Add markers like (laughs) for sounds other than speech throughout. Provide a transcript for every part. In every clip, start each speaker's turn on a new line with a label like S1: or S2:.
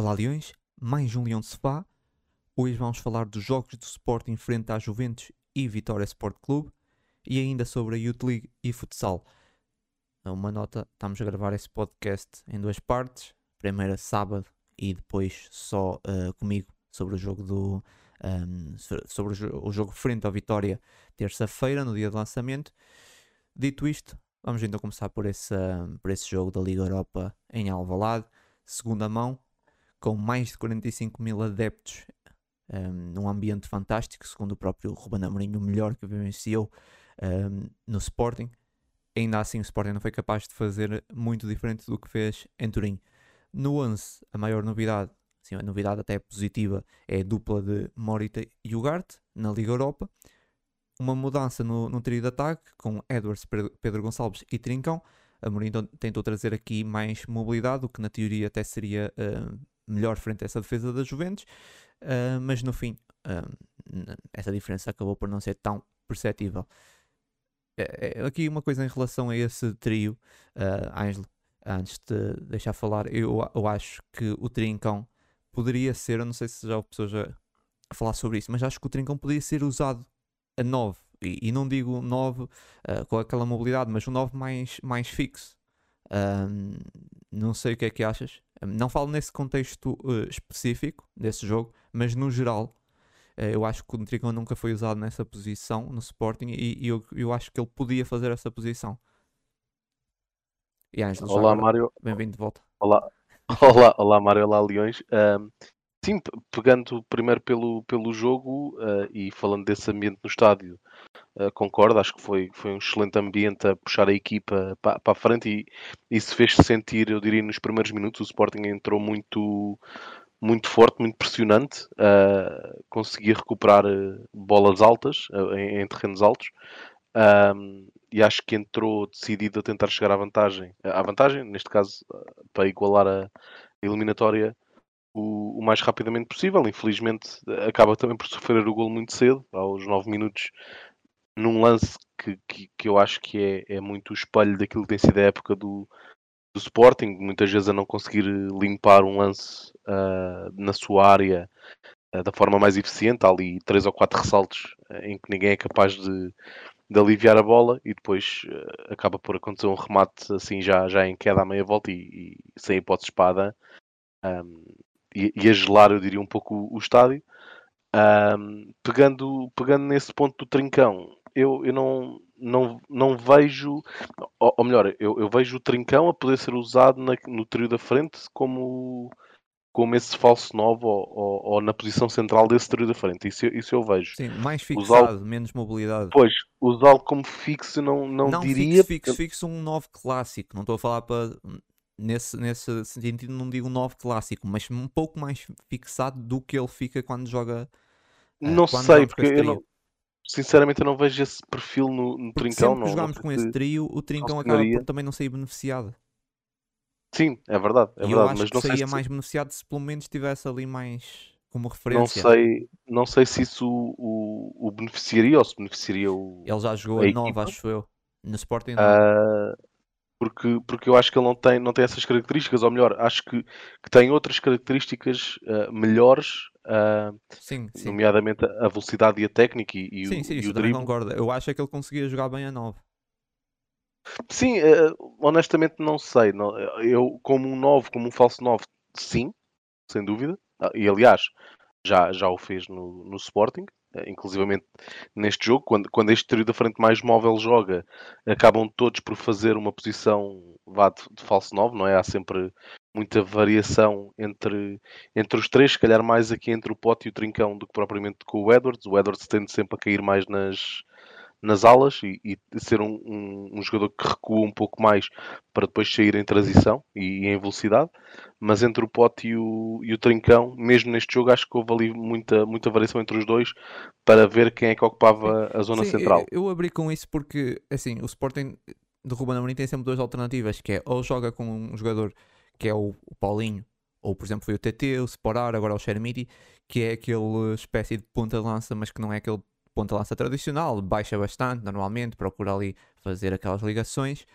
S1: Olá Leões, mais um Leão de Sofá. Hoje vamos falar dos jogos do Sporting frente à Juventus e Vitória Sport Clube e ainda sobre a Youth League e futsal. Uma nota, estamos a gravar esse podcast em duas partes. Primeira sábado e depois só uh, comigo sobre o jogo do um, sobre o, jo o, jogo frente à Vitória terça-feira, no dia do lançamento. Dito isto, vamos então começar por esse, por esse jogo da Liga Europa em Alvalade, segunda mão, com mais de 45 mil adeptos, um, num ambiente fantástico, segundo o próprio Ruben Amorim, o melhor que vivenciou um, no Sporting. Ainda assim, o Sporting não foi capaz de fazer muito diferente do que fez em Turim. No 11, a maior novidade, sim, a novidade até positiva, é a dupla de Morita e Ugarte na Liga Europa. Uma mudança no, no trio de ataque, com Edwards, Pedro Gonçalves e Trincão. A Mourinho então tentou trazer aqui mais mobilidade, o que na teoria até seria uh, melhor frente a essa defesa da Juventus, uh, mas no fim uh, essa diferença acabou por não ser tão perceptível. É, aqui uma coisa em relação a esse trio, uh, Ângelo, antes de deixar falar, eu, eu acho que o Trincão poderia ser, eu não sei se já houve pessoas a, falar sobre isso, mas acho que o Trincão poderia ser usado a 9, e, e não digo 9 uh, com aquela mobilidade, mas um 9 mais, mais fixo. Um, não sei o que é que achas. Não falo nesse contexto uh, específico desse jogo, mas no geral, uh, eu acho que o Trincão nunca foi usado nessa posição no Sporting e, e eu, eu acho que ele podia fazer essa posição.
S2: E olá, Mário.
S1: Bem-vindo de volta.
S2: Olá, (laughs) olá, olá, Mário. Olá, Leões. Um, sim, pegando primeiro pelo, pelo jogo uh, e falando desse ambiente no estádio, uh, concordo. Acho que foi, foi um excelente ambiente a puxar a equipa para, para a frente e isso fez-se sentir, eu diria, nos primeiros minutos. O Sporting entrou muito, muito forte, muito pressionante, uh, conseguia recuperar bolas altas em, em terrenos altos. Um, e acho que entrou decidido a tentar chegar à vantagem, à vantagem, neste caso para igualar a eliminatória o, o, mais rapidamente possível. Infelizmente acaba também por sofrer o gol muito cedo, aos 9 minutos, num lance que, que, que, eu acho que é, é muito o espelho daquilo que tem sido a época do, do Sporting, muitas vezes a não conseguir limpar um lance uh, na sua área uh, da forma mais eficiente. Há ali três ou quatro ressaltos uh, em que ninguém é capaz de, de aliviar a bola e depois acaba por acontecer um remate assim já, já em queda à meia volta e, e sem hipótese de espada um, e, e, a gelar eu diria um pouco o, o estádio um, pegando, pegando nesse ponto do trincão eu, eu não, não, não vejo ou, ou melhor, eu, eu, vejo o trincão a poder ser usado na, no trio da frente como como esse falso novo ou, ou, ou, na posição central desse trio da frente. Isso, isso eu vejo.
S1: Sim, mais fixado, menos mobilidade.
S2: Pois, usá-lo como fixo não, não, não diria.
S1: Fixo, fixo, fixo um novo clássico. Não estou a falar para. Nesse, nesse sentido, não digo um novo clássico, mas um pouco mais fixado do que ele fica quando joga.
S2: Eh, não quando sei, porque eu não, sinceramente eu não vejo esse perfil no, no Trincão.
S1: Sempre que jogámos com esse trio, o Trincão acaba por também não sair beneficiado.
S2: Sim, é verdade, é
S1: e
S2: verdade.
S1: Eu acho
S2: mas
S1: não
S2: seria
S1: sei se... mais beneficiado se pelo menos estivesse ali mais como referência.
S2: Não sei, não sei se isso o, o, o beneficiaria ou se beneficiaria o.
S1: Ele já jogou a, a nova, acho eu. No Sporting
S2: uh, porque, porque eu acho que ele não tem, não tem essas características, ou melhor, acho que, que tem outras características uh, melhores, uh,
S1: sim, sim.
S2: nomeadamente a velocidade e a técnica e, e
S1: sim,
S2: o,
S1: sim,
S2: e
S1: isso
S2: o drible.
S1: concordo. Eu acho é que ele conseguia jogar bem a 9.
S2: Sim, uh, honestamente não sei. Não, eu, como um novo, como um falso novo, sim, sem dúvida. Ah, e aliás, já, já o fez no, no Sporting, inclusivamente neste jogo, quando, quando este trio da frente mais móvel joga, acabam todos por fazer uma posição vá, de, de falso novo, não é? Há sempre muita variação entre, entre os três, se calhar mais aqui entre o Pote e o Trincão do que propriamente com o Edwards. O Edwards tende sempre a cair mais nas, nas alas e, e ser um, um, um, jogador que recua um pouco mais para depois sair em transição e, e em velocidade. Mas entre o Pote e o, e o Trincão, mesmo neste jogo, acho que houve ali muita, muita variação entre os dois para ver quem é que ocupava a zona
S1: Sim,
S2: central.
S1: Eu, eu, abri com isso porque, assim, o Sporting de Ruben Amorim tem sempre duas alternativas, que é ou joga com um jogador que é o, o Paulinho, ou por exemplo foi o TT, o Sporar, agora o Xermiti, que é aquele espécie de ponta de lança, mas que não é aquele ponta lança tradicional, baixa bastante normalmente, procura ali fazer aquelas ligações.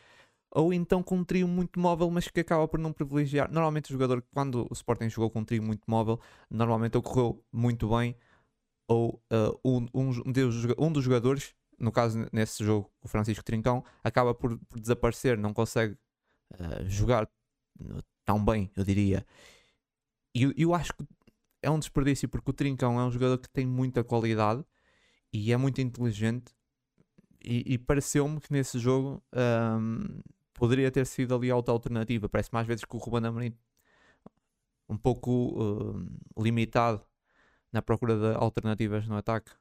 S1: ou então com um trio muito móvel, mas que acaba por não privilegiar. Normalmente o jogador, quando o Sporting jogou com um trio muito móvel, normalmente ocorreu muito bem, ou uh, um, um, um dos jogadores, no caso nesse jogo, o Francisco Trincão, acaba por, por desaparecer, não consegue uh, jogar tão bem, eu diria. E eu, eu acho que é um desperdício porque o Trincão é um jogador que tem muita qualidade e é muito inteligente. E, e pareceu-me que nesse jogo um, poderia ter sido ali outra alternativa. Parece mais vezes que o Ruben Amorim um pouco uh, limitado na procura de alternativas no ataque.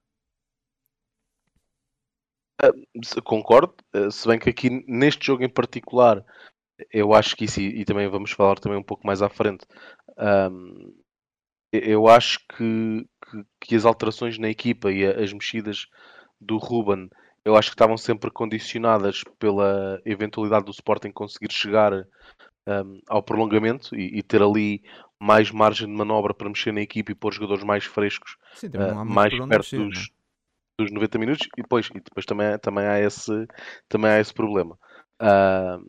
S2: Uh, concordo, uh, se bem que aqui neste jogo em particular eu acho que isso, e, e também vamos falar também um pouco mais à frente, um, eu acho que, que, que, as alterações na equipa e as mexidas do Ruben eu acho que estavam sempre condicionadas pela eventualidade do Sporting conseguir chegar um, ao prolongamento e, e, ter ali mais margem de manobra para mexer na equipe e pôr jogadores mais frescos, Sim, uh, mais perto mexer, dos, dos 90 minutos e depois, e depois também, também, há esse, também há esse problema. Uh,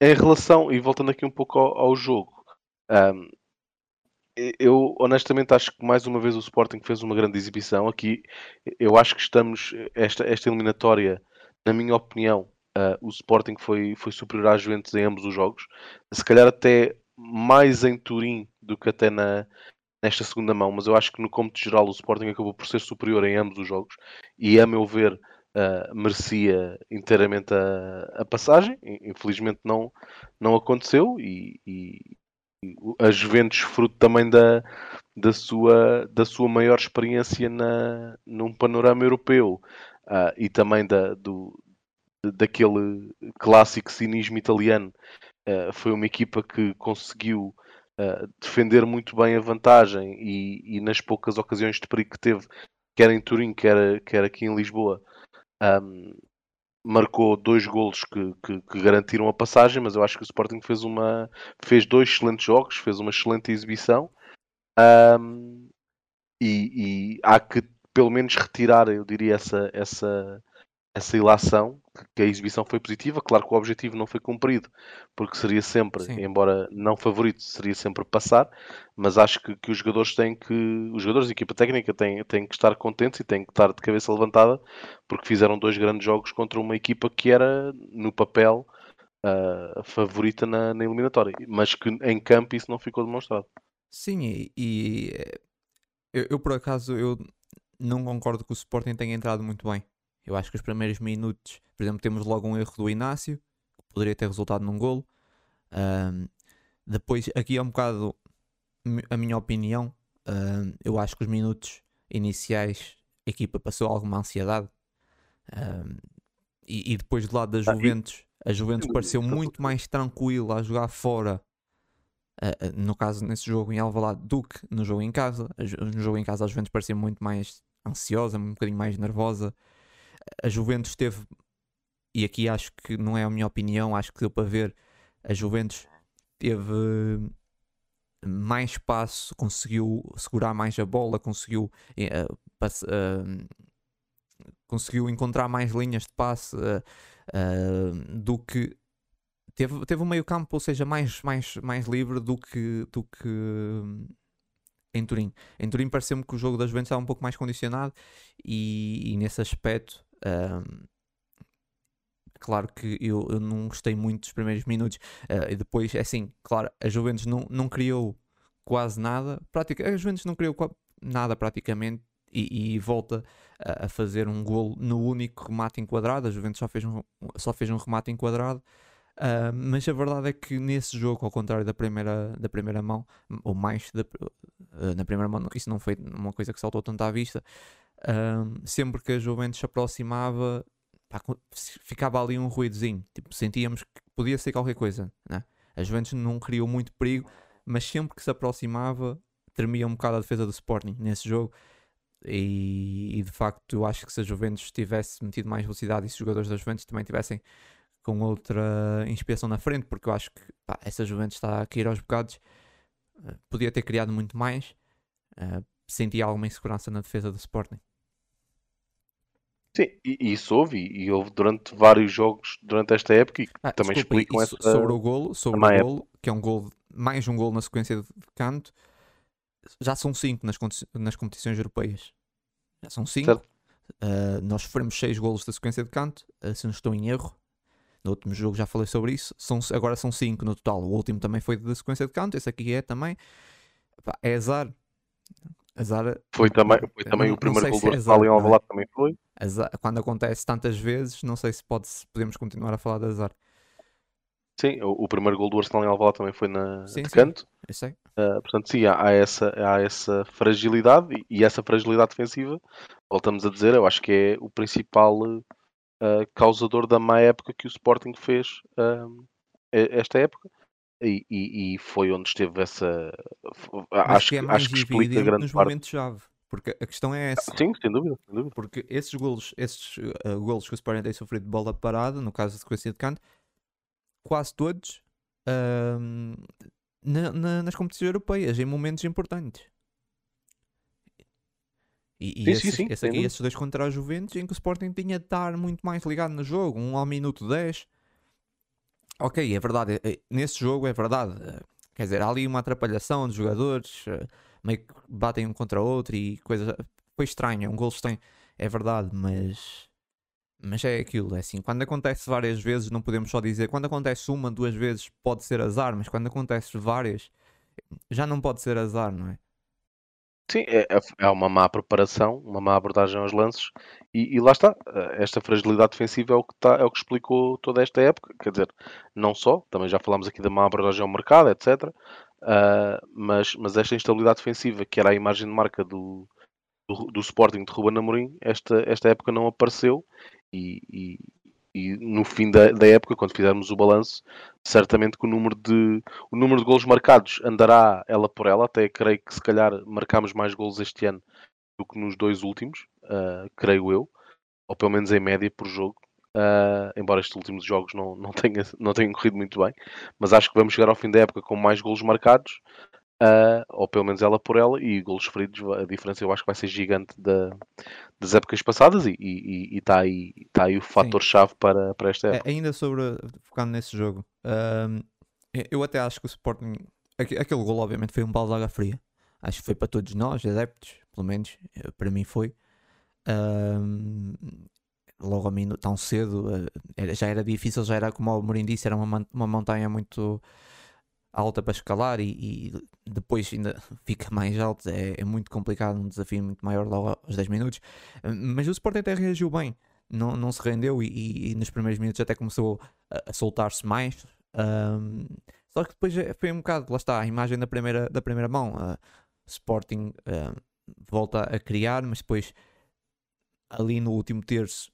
S2: em relação, e voltando aqui um pouco ao, ao jogo, um, eu honestamente acho que mais uma vez o Sporting fez uma grande exibição. Aqui eu acho que estamos, esta, esta eliminatória, na minha opinião, uh, o Sporting foi, foi superior à Juventus em ambos os jogos. Se calhar até mais em Turim do que até na, nesta segunda mão, mas eu acho que no cômputo geral o Sporting acabou por ser superior em ambos os jogos e a meu ver uh, merecia inteiramente a, a, passagem. Infelizmente não, não aconteceu e, e a Juventus fruto também da, da, sua, da sua maior experiência na, num panorama europeu uh, e também da, do, daquele clássico cinismo italiano. Uh, foi uma equipa que conseguiu uh, defender muito bem a vantagem e, e, nas poucas ocasiões de perigo que teve, quer em Turim, quer, quer aqui em Lisboa, um, marcou dois golos que, que, que, garantiram a passagem, mas eu acho que o Sporting fez, uma, fez dois excelentes jogos, fez uma excelente exibição. Um, e, e, há que pelo menos retirar, eu diria, essa, essa, essa ilação, que a exibição foi positiva. Claro que o objetivo não foi cumprido, porque seria sempre, Sim. embora não favorito, seria sempre passar, mas acho que, que, os jogadores têm que, os jogadores e a equipa técnica têm, têm que estar contentes e têm que estar de cabeça levantada, porque fizeram dois grandes jogos contra uma equipa que era, no papel, a uh, favorita na, na, eliminatória, mas que em campo isso não ficou demonstrado.
S1: Sim, e, e eu, eu por acaso eu não concordo que o Sporting tenha entrado muito bem eu acho que os primeiros minutos, por exemplo, temos logo um erro do Inácio, que poderia ter resultado num golo. Um, depois, aqui é um bocado a minha opinião. Um, eu acho que os minutos iniciais a equipa passou alguma ansiedade. Um, e, e, depois do lado da ah, Juventus, a Juventus pareceu muito mais tranquila a jogar fora. Uh, no caso, nesse jogo em Alvalade, do que no jogo em casa. No jogo em casa, a Juventus parecia muito mais ansiosa, um bocadinho mais nervosa a Juventus teve, e aqui acho que não é a minha opinião, acho que deu para ver, a Juventus teve mais espaço, conseguiu segurar mais a bola, conseguiu, uh, passe, uh, conseguiu encontrar mais linhas de passe uh, do que teve, teve um meio campo, ou seja, mais, mais, mais livre do que, do que em Turim. Em Turim pareceu-me que o jogo das Juventus estava um pouco mais condicionado e, e nesse aspecto um, claro que eu, eu, não gostei muito dos primeiros minutos. Uh, e depois, é assim, claro, a Juventus não, não criou quase nada. Pratica, a Juventus não criou nada praticamente. E, e volta a, a, fazer um gol no único remate enquadrado. A Juventus só fez um, só fez um remate enquadrado. Uh, mas a verdade é que nesse jogo, ao contrário da primeira, da primeira mão, ou mais da, uh, na primeira mão, isso não foi uma coisa que saltou tanto à vista, um, sempre que a Juventus se aproximava, pá, ficava ali um ruídozinho. Tipo, sentíamos que podia ser qualquer coisa. Né? A Juventus não criou muito perigo, mas sempre que se aproximava, tremia um bocado a defesa do Sporting nesse jogo. E, e, de facto, acho que se a Juventus tivesse metido mais velocidade e se os jogadores da Juventus também tivessem com outra inspiração na frente, porque eu acho que pá, essa Juventus está a cair aos bocados, uh, podia ter criado muito mais. Uh, sentia alguma insegurança na defesa do Sporting.
S2: Sim, e isso houve, e houve durante vários jogos durante esta época e
S1: Ah,
S2: também
S1: desculpa,
S2: explicam essa.
S1: sobre o golo, sobre o
S2: época.
S1: golo, que é um golo, mais um golo na sequência de canto, já são cinco nas, nas competições europeias. Já são cinco. Ah, nós sofremos seis golos da sequência de canto, ah, se não estou em erro. No último jogo já falei sobre isso. São, agora são cinco no total. O último também foi da sequência de canto. Esse aqui é também. Pá, é azar.
S2: Foi também, foi também
S1: não-
S2: o primeiro gol do Arsenal em
S1: é?
S2: Alvalade também foi.
S1: Quando acontece tantas vezes, não sei se, pode, se podemos continuar a falar de azar.
S2: Sim, o, o primeiro gol do Arsenal em Alvalade também foi na
S1: Sim,
S2: de canto. Uh, portanto, sim, há, há essa, há essa fragilidade e, e essa fragilidade defensiva, voltamos a dizer, eu acho que é o principal uh, causador da má época que o Sporting fez e- esta época. E, e- e foi onde esteve essa.
S1: Mas
S2: Acho
S1: que é
S2: que,
S1: mais
S2: acho que explica grande
S1: nos
S2: parte.
S1: momentos-chave. Porque a questão é essa.
S2: Sim, sem dúvida, sem dúvida.
S1: Porque esses golos, esses uh, golos que o Sporting tem sofrido de bola parada, no caso da sequência de canto, quase todos ahm, na- na- nas competições europeias, em momentos importantes. E, e
S2: Sim, sim,
S1: esses,
S2: sim,
S1: esse aqui,
S2: dúvida.
S1: esses dois contra o Juventus, em que o Sporting tinha de estar muito mais ligado no jogo, um ao minuto 10. Ok, é verdade, é- é- nesse jogo é verdade. eh, Quer dizer, há ali uma atrapalhação de jogadores, eh, meio que batem um contra o outro e coisa. Foi estranho, é um gol estranho, é verdade, mas. Mas é aquilo, é assim, quando acontece várias vezes, não podemos só dizer, quando acontece uma, duas vezes pode ser azar, mas quando acontece várias, já não pode ser azar, não é?
S2: Sim, é, é- é uma má preparação, uma má abordagem aos lances e, e lá está. eh, Esta fragilidade defensiva é o, que tá, é o que explicou toda esta época. Quer dizer, não só, também já falámos aqui da má abordagem ao mercado, etc. ah, mas, mas esta instabilidade defensiva, que era a imagem de marca do, do, do Sporting de Ruben Amorim, esta, esta época não apareceu e, e- e no fim da, da época, quando fizermos o balanço, certamente que o número de o número de golos marcados andará ela por ela, até creio que se calhar marcamos mais golos este ano do que nos dois últimos, ah, creio eu, ou pelo menos em média por jogo. ah, embora estes últimos jogos não, não, tenha, não tenham corrido muito bem, mas acho que vamos chegar ao fim da época com mais golos marcados, ah, ou pelo menos ela por ela, e golos feridos. A diferença eu acho que vai ser gigante da, das épocas passadas, e está aí, tá aí o fator-chave para, para esta época.
S1: É, ainda sobre, focando nesse jogo, ahm, eu- até acho que o Sporting, aque- aquele gol obviamente foi um balde de água fria, acho que foi para todos nós, adeptos, pelo menos, eh, para mim foi. Ahm, logo a mim, tão cedo, eh, já era difícil, já era como o Mourinho disse, era uma, uma montanha muito alta para escalar e, e depois ainda (laughs) fica mais alto, é, é muito complicado, um desafio muito maior logo aos 10 minutos. Mas o Sporting até reagiu bem, não, não se rendeu e, e- e nos primeiros minutos até começou a, a soltar-se mais. Ahm, só que depois é- foi um bocado, lá está, a imagem da primeira, da primeira mão. ah, Sporting ah, volta a criar, mas depois ali no último terço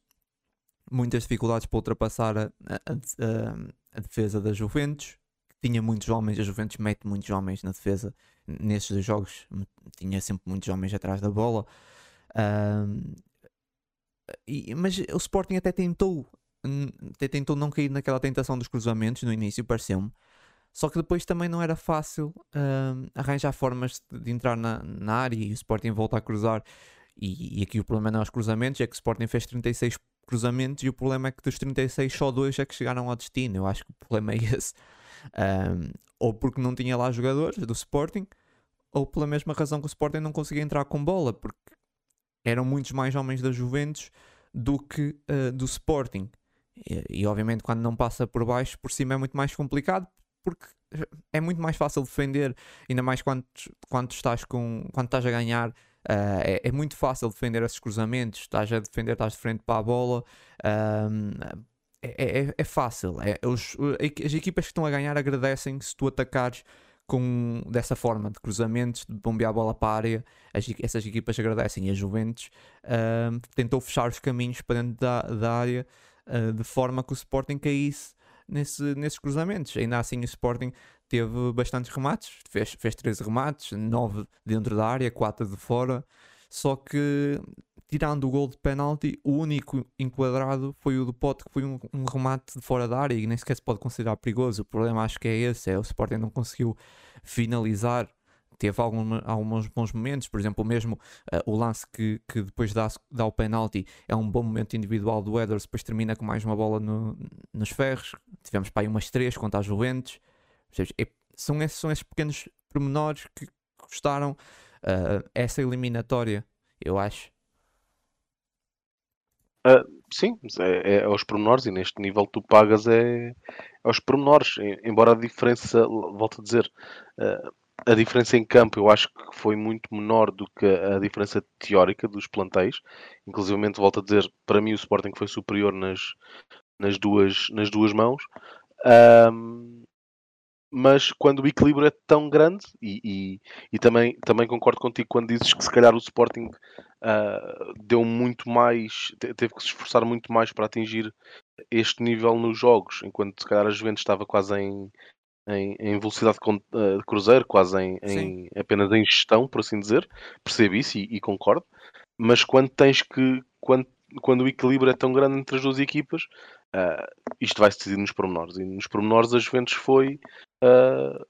S1: muitas dificuldades para ultrapassar a- a- a defesa da Juventus. Tinha muitos homens, a Juventus mete muitos homens na defesa nesses dois jogos, tinha sempre muitos homens atrás da bola. E- mas o Sporting até tentou, até tentou não cair naquela tentação dos cruzamentos no início, pareceu-me. Só que depois também não era fácil arranjar formas de entrar na, na área e o Sporting volta a cruzar. E, e aqui o problema não é os cruzamentos, é que o Sporting fez 36 cruzamentos e o problema é que dos 36 só dois é que chegaram ao destino. Eu acho que o problema é esse. Hum, ou porque não tinha lá jogadores do Sporting, ou pela mesma razão que o Sporting não conseguia entrar com bola, porque eram muitos mais homens da Juventus do que uh, do Sporting. E, e, obviamente quando não passa por baixo, por cima é muito mais complicado, porque é muito mais fácil defender, ainda mais quando, quando estás com quando estás a ganhar. uh, é, é, muito fácil defender esses cruzamentos, estás a defender, estás de frente para a bola. Um, é, é, é, fácil. É, os, as equipas que estão a ganhar agradecem se tu atacares com, dessa forma, de cruzamentos, de bombear a bola para a área, as, essas equipas agradecem. E a Juventus tentou fechar os caminhos para dentro da, da área uh, de forma que o Sporting caísse nesse, nesses cruzamentos. Ainda assim, o Sporting teve bastantes remates, fez, fez 13 remates, 9 dentro da área, 4 de fora. Só que, tirando o gol de penalti, o único enquadrado foi o do Pote, que foi um, um, remate de fora da área e nem sequer se pode considerar perigoso. O problema acho que é esse: é o Sporting não conseguiu finalizar teve algum, alguns bons momentos, por exemplo, mesmo uh, o lance que, que depois dá, dá o penalti é um bom momento individual do Edwards, depois termina com mais uma bola no, nos ferros. Tivemos para aí umas três contra as Juventus. É, são, esses, são esses pequenos pormenores que custaram uh, essa eliminatória, eu acho.
S2: Uh, sim, é, é, aos pormenores e neste nível tu pagas é, é aos pormenores, embora a diferença, volto a dizer, uh, a diferença em campo eu acho que foi muito menor do que a diferença teórica dos plantéis. Inclusive, volto a dizer, para mim o Sporting foi superior nas, nas, duas, nas duas mãos. Mas quando o equilíbrio é tão grande, e, e, e, também, também concordo contigo quando dizes que se calhar o Sporting uh, deu muito mais, teve que se esforçar muito mais para atingir este nível nos jogos, enquanto se calhar a Juventus estava quase em, em, em velocidade de, de, cruzeiro, quase em, em, apenas em gestão, por assim dizer. Percebo isso e, e, concordo. Mas quando tens que, quando, quando o equilíbrio é tão grande entre as duas equipas, uh, isto vai se decidir nos pormenores. E nos pormenores a Juventus foi, uh,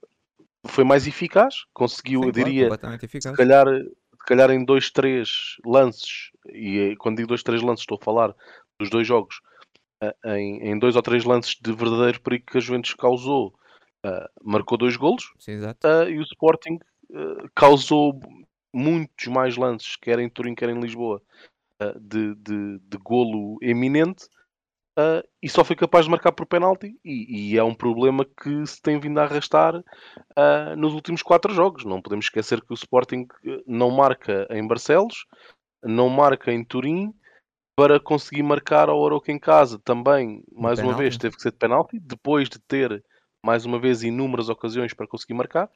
S2: foi mais eficaz, conseguiu, Sim, eu diria, se calhar, se calhar em dois, três lances, e quando digo dois, três lances, estou a falar dos dois jogos, uh, em, em dois ou três lances de verdadeiro perigo que a Juventus causou marcou dois golos
S1: Sim,
S2: e o Sporting causou muitos mais lances, quer em Turim, quer em Lisboa, de, de, de, golo eminente. E só foi capaz de marcar por penalti e, e, é um problema que se tem vindo a arrastar nos últimos quatro jogos. Não podemos esquecer que o Sporting não marca em Barcelos, não marca em Turim, para conseguir marcar ao Oroca em casa também, mais uma vez, teve que ser de penalti, depois de ter mais uma vez, inúmeras ocasiões para conseguir marcar.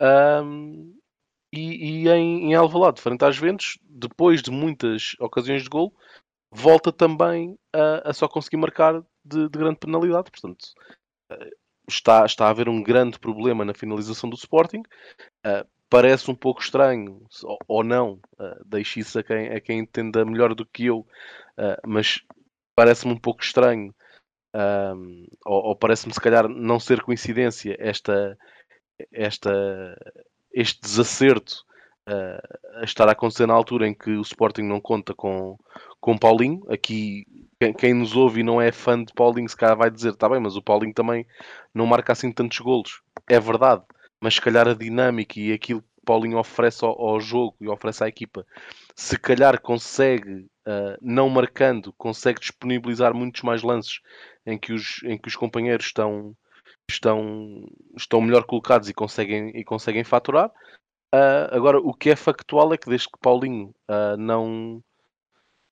S2: Um, e, e, em, em Alvalade, frente às Ventos, depois de muitas ocasiões de gol, volta também a, a só conseguir marcar de, de, grande penalidade. Portanto, uh, está, está a haver um grande problema na finalização do Sporting. Uh, parece um pouco estranho, ou, não, uh, deixe isso a quem, a quem entenda melhor do que eu, uh, mas parece-me um pouco estranho um, ou, ou parece-me se calhar não ser coincidência esta, esta, este desacerto a estar a acontecer na altura em que o Sporting não conta com, com Paulinho. Aqui, quem, quem nos ouve e não é fã de Paulinho, se calhar vai dizer: está bem, mas o Paulinho também não marca assim tantos golos. É verdade, mas se calhar a dinâmica e aquilo que Paulinho oferece ao, ao jogo e oferece à equipa, se calhar consegue, uh, não marcando, consegue disponibilizar muitos mais lances em que os, em que os companheiros estão, estão, estão melhor colocados e conseguem, e conseguem faturar. Uh, agora, o que é factual é que desde que Paulinho uh, não,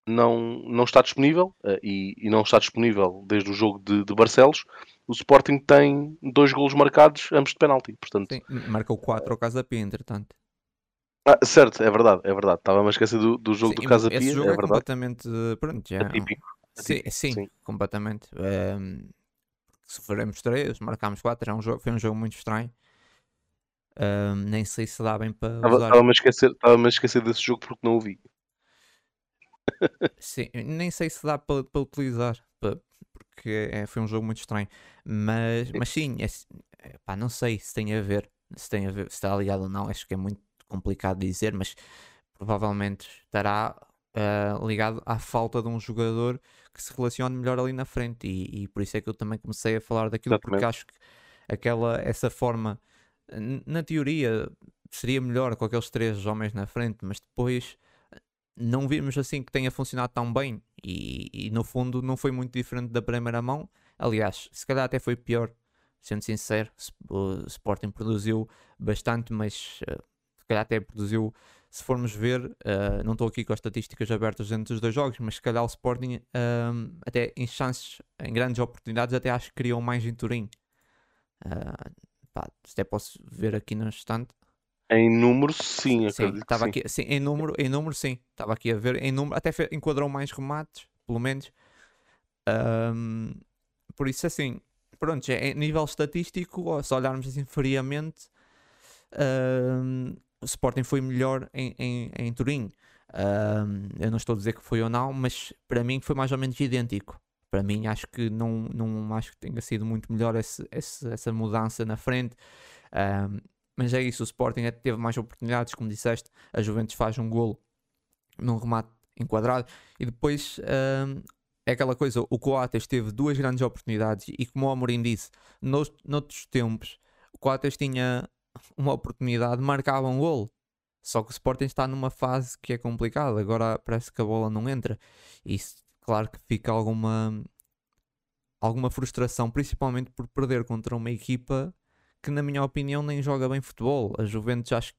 S2: não, não está disponível, uh, e, e, não está disponível desde o jogo de, de, Barcelos, o Sporting tem dois golos marcados, ambos de penalti. Portanto,
S1: Sim, marcou 4 ao Casa Pia, entretanto.
S2: Ah, certo, é verdade, é verdade. Estava-me a esquecer do, do jogo
S1: sim,
S2: do Casa
S1: Pia.
S2: Esse
S1: jogo
S2: é,
S1: é
S2: verdade.
S1: completamente. Pronto, já.
S2: Atípico.
S1: Sim, sim, sim, completamente. Um, sofremos três, marcámos quatro, é um jogo, foi um jogo muito estranho. Um, nem sei se dá bem para.
S2: Estava-me a, esquecer, a esquecer desse jogo porque não o vi.
S1: Sim, nem sei se dá para, para utilizar, para, porque é, foi um jogo muito estranho. Mas, mas sim, é, pá, não sei se tem a ver, se tem a ver, se está ligado ou não, acho que é muito complicado dizer, mas provavelmente estará uh, ligado à falta de um jogador que se relacione melhor ali na frente. E, e por isso é que eu também comecei a falar daquilo, Exatamente. porque acho que aquela, essa forma, na teoria, seria melhor com aqueles três homens na frente, mas depois não vimos assim que tenha funcionado tão bem. E, e no fundo não foi muito diferente da primeira mão. Aliás, se calhar até foi pior sendo sincero, o Sporting produziu bastante, mas uh, se calhar até produziu se formos ver, uh, não estou aqui com as estatísticas abertas dentro dos dois jogos, mas se calhar o Sporting, uh, até em chances, em grandes oportunidades, até acho que criou mais em Turim. Uh, pá, até posso ver aqui no instante.
S2: Em número, sim, sim
S1: aqui, sim, em número, em número, sim, estava aqui a ver, em número, até enquadrou mais remates, pelo menos. Um, por isso, assim, pronto, é, nível estatístico, se olharmos assim friamente, um, o Sporting foi melhor em, em, em Turim. Um, eu não estou a dizer que foi ou não, mas para mim foi mais ou menos idêntico. Para mim acho que não, não acho que tenha sido muito melhor esse, esse, essa mudança na frente. Um, mas é isso, o Sporting é, teve mais oportunidades, como disseste, a Juventus faz um golo num remate enquadrado e depois hum, é aquela coisa, o Coates teve duas grandes oportunidades e como o Amorim disse, nos, noutros tempos o Coates tinha uma oportunidade, marcava um golo. Só que o Sporting está numa fase que é complicada, agora parece que a bola não entra. E isso, claro que fica alguma alguma frustração, principalmente por perder contra uma equipa que, na minha opinião, nem joga bem futebol. A Juventus acho que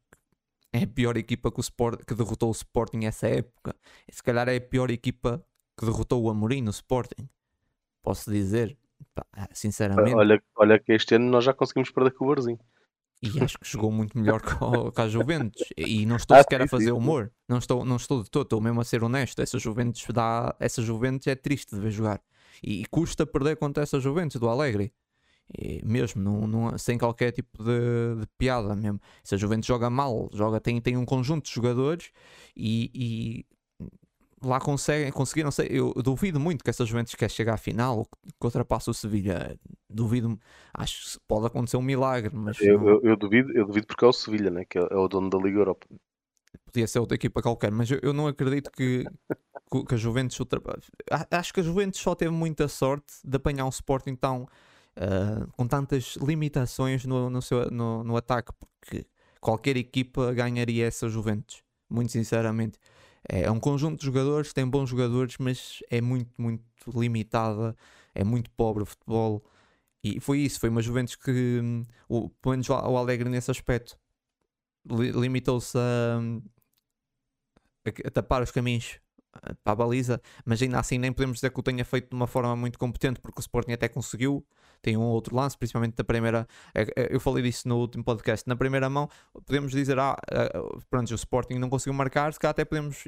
S1: é a pior equipa que, o Sport, que derrotou o Sporting nessa época. Se calhar é a pior equipa que derrotou o Amorim no Sporting. Posso dizer, sinceramente.
S2: Olha, olha que este ano nós já conseguimos perder com o Barzinho.
S1: E acho que jogou muito melhor que, a Juventus. E não estou ah, sequer sim, a fazer humor. Não estou, não estou de todo, estou mesmo a ser honesto. Essa Juventus, dá, essa Juventus é triste de ver jogar. E, e custa perder contra essa Juventus do Alegre. E mesmo, não, não, sem qualquer tipo de, de, piada mesmo. Se a Juventus joga mal, joga, tem, tem um conjunto de jogadores e, e lá conseguem, conseguiram sei, eu duvido muito que essa Juventus quer chegar à final que ultrapasse o Sevilha. Duvido, acho que pode acontecer um milagre, mas
S2: eu, eu, eu, duvido, eu duvido porque é o Sevilha, né? que é, é o dono da Liga Europa.
S1: Podia ser outra equipa qualquer, mas eu, eu não acredito que, que a Juventus ultrapasse. Acho que a Juventus só teve muita sorte de apanhar um Sporting tão uh, com tantas limitações no, no, seu, no, no ataque, porque qualquer equipa ganharia essa Juventus, muito sinceramente. É, é um conjunto de jogadores, tem bons jogadores, mas é muito, muito limitada, é muito pobre o futebol. E foi isso, foi uma Juventus que, um, o, pelo menos o Alegre nesse aspecto, li, limitou-se a, a, tapar os caminhos eh, para a baliza, mas ainda assim nem podemos dizer que o tenha feito de uma forma muito competente, porque o Sporting até conseguiu. Tem um outro lance, principalmente da primeira. Eh, eh, eu falei disso no último podcast. Na primeira mão, podemos dizer, ah, pronto, o Sporting não conseguiu marcar, se cá até podemos.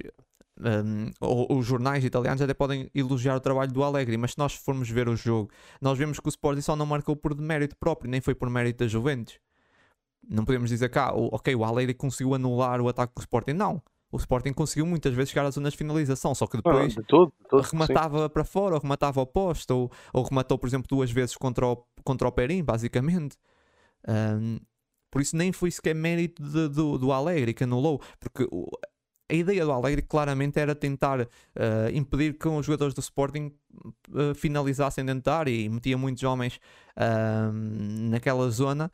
S1: Um, os jornais italianos até podem elogiar o trabalho do Alegre, mas se nós formos ver o jogo, nós vemos que o Sporting só não marcou por demérito próprio, nem foi por mérito da Juventus. Não podemos dizer cá, ah, ok, o Alegre conseguiu anular o ataque do Sporting. Não o Sporting conseguiu muitas vezes chegar às zonas de finalização, só que depois
S2: ah, de todo, de todo,
S1: rematava sim. para fora, ou rematava ao posto, ou, ou rematou, por exemplo, duas vezes contra o, contra o Perim, basicamente. Um, por isso nem foi sequer mérito de, do, do Alegre que anulou, porque o, a ideia do Alegre claramente era tentar uh, impedir que os jogadores do Sporting uh, finalizassem dentro da área e metia muitos homens uh, naquela zona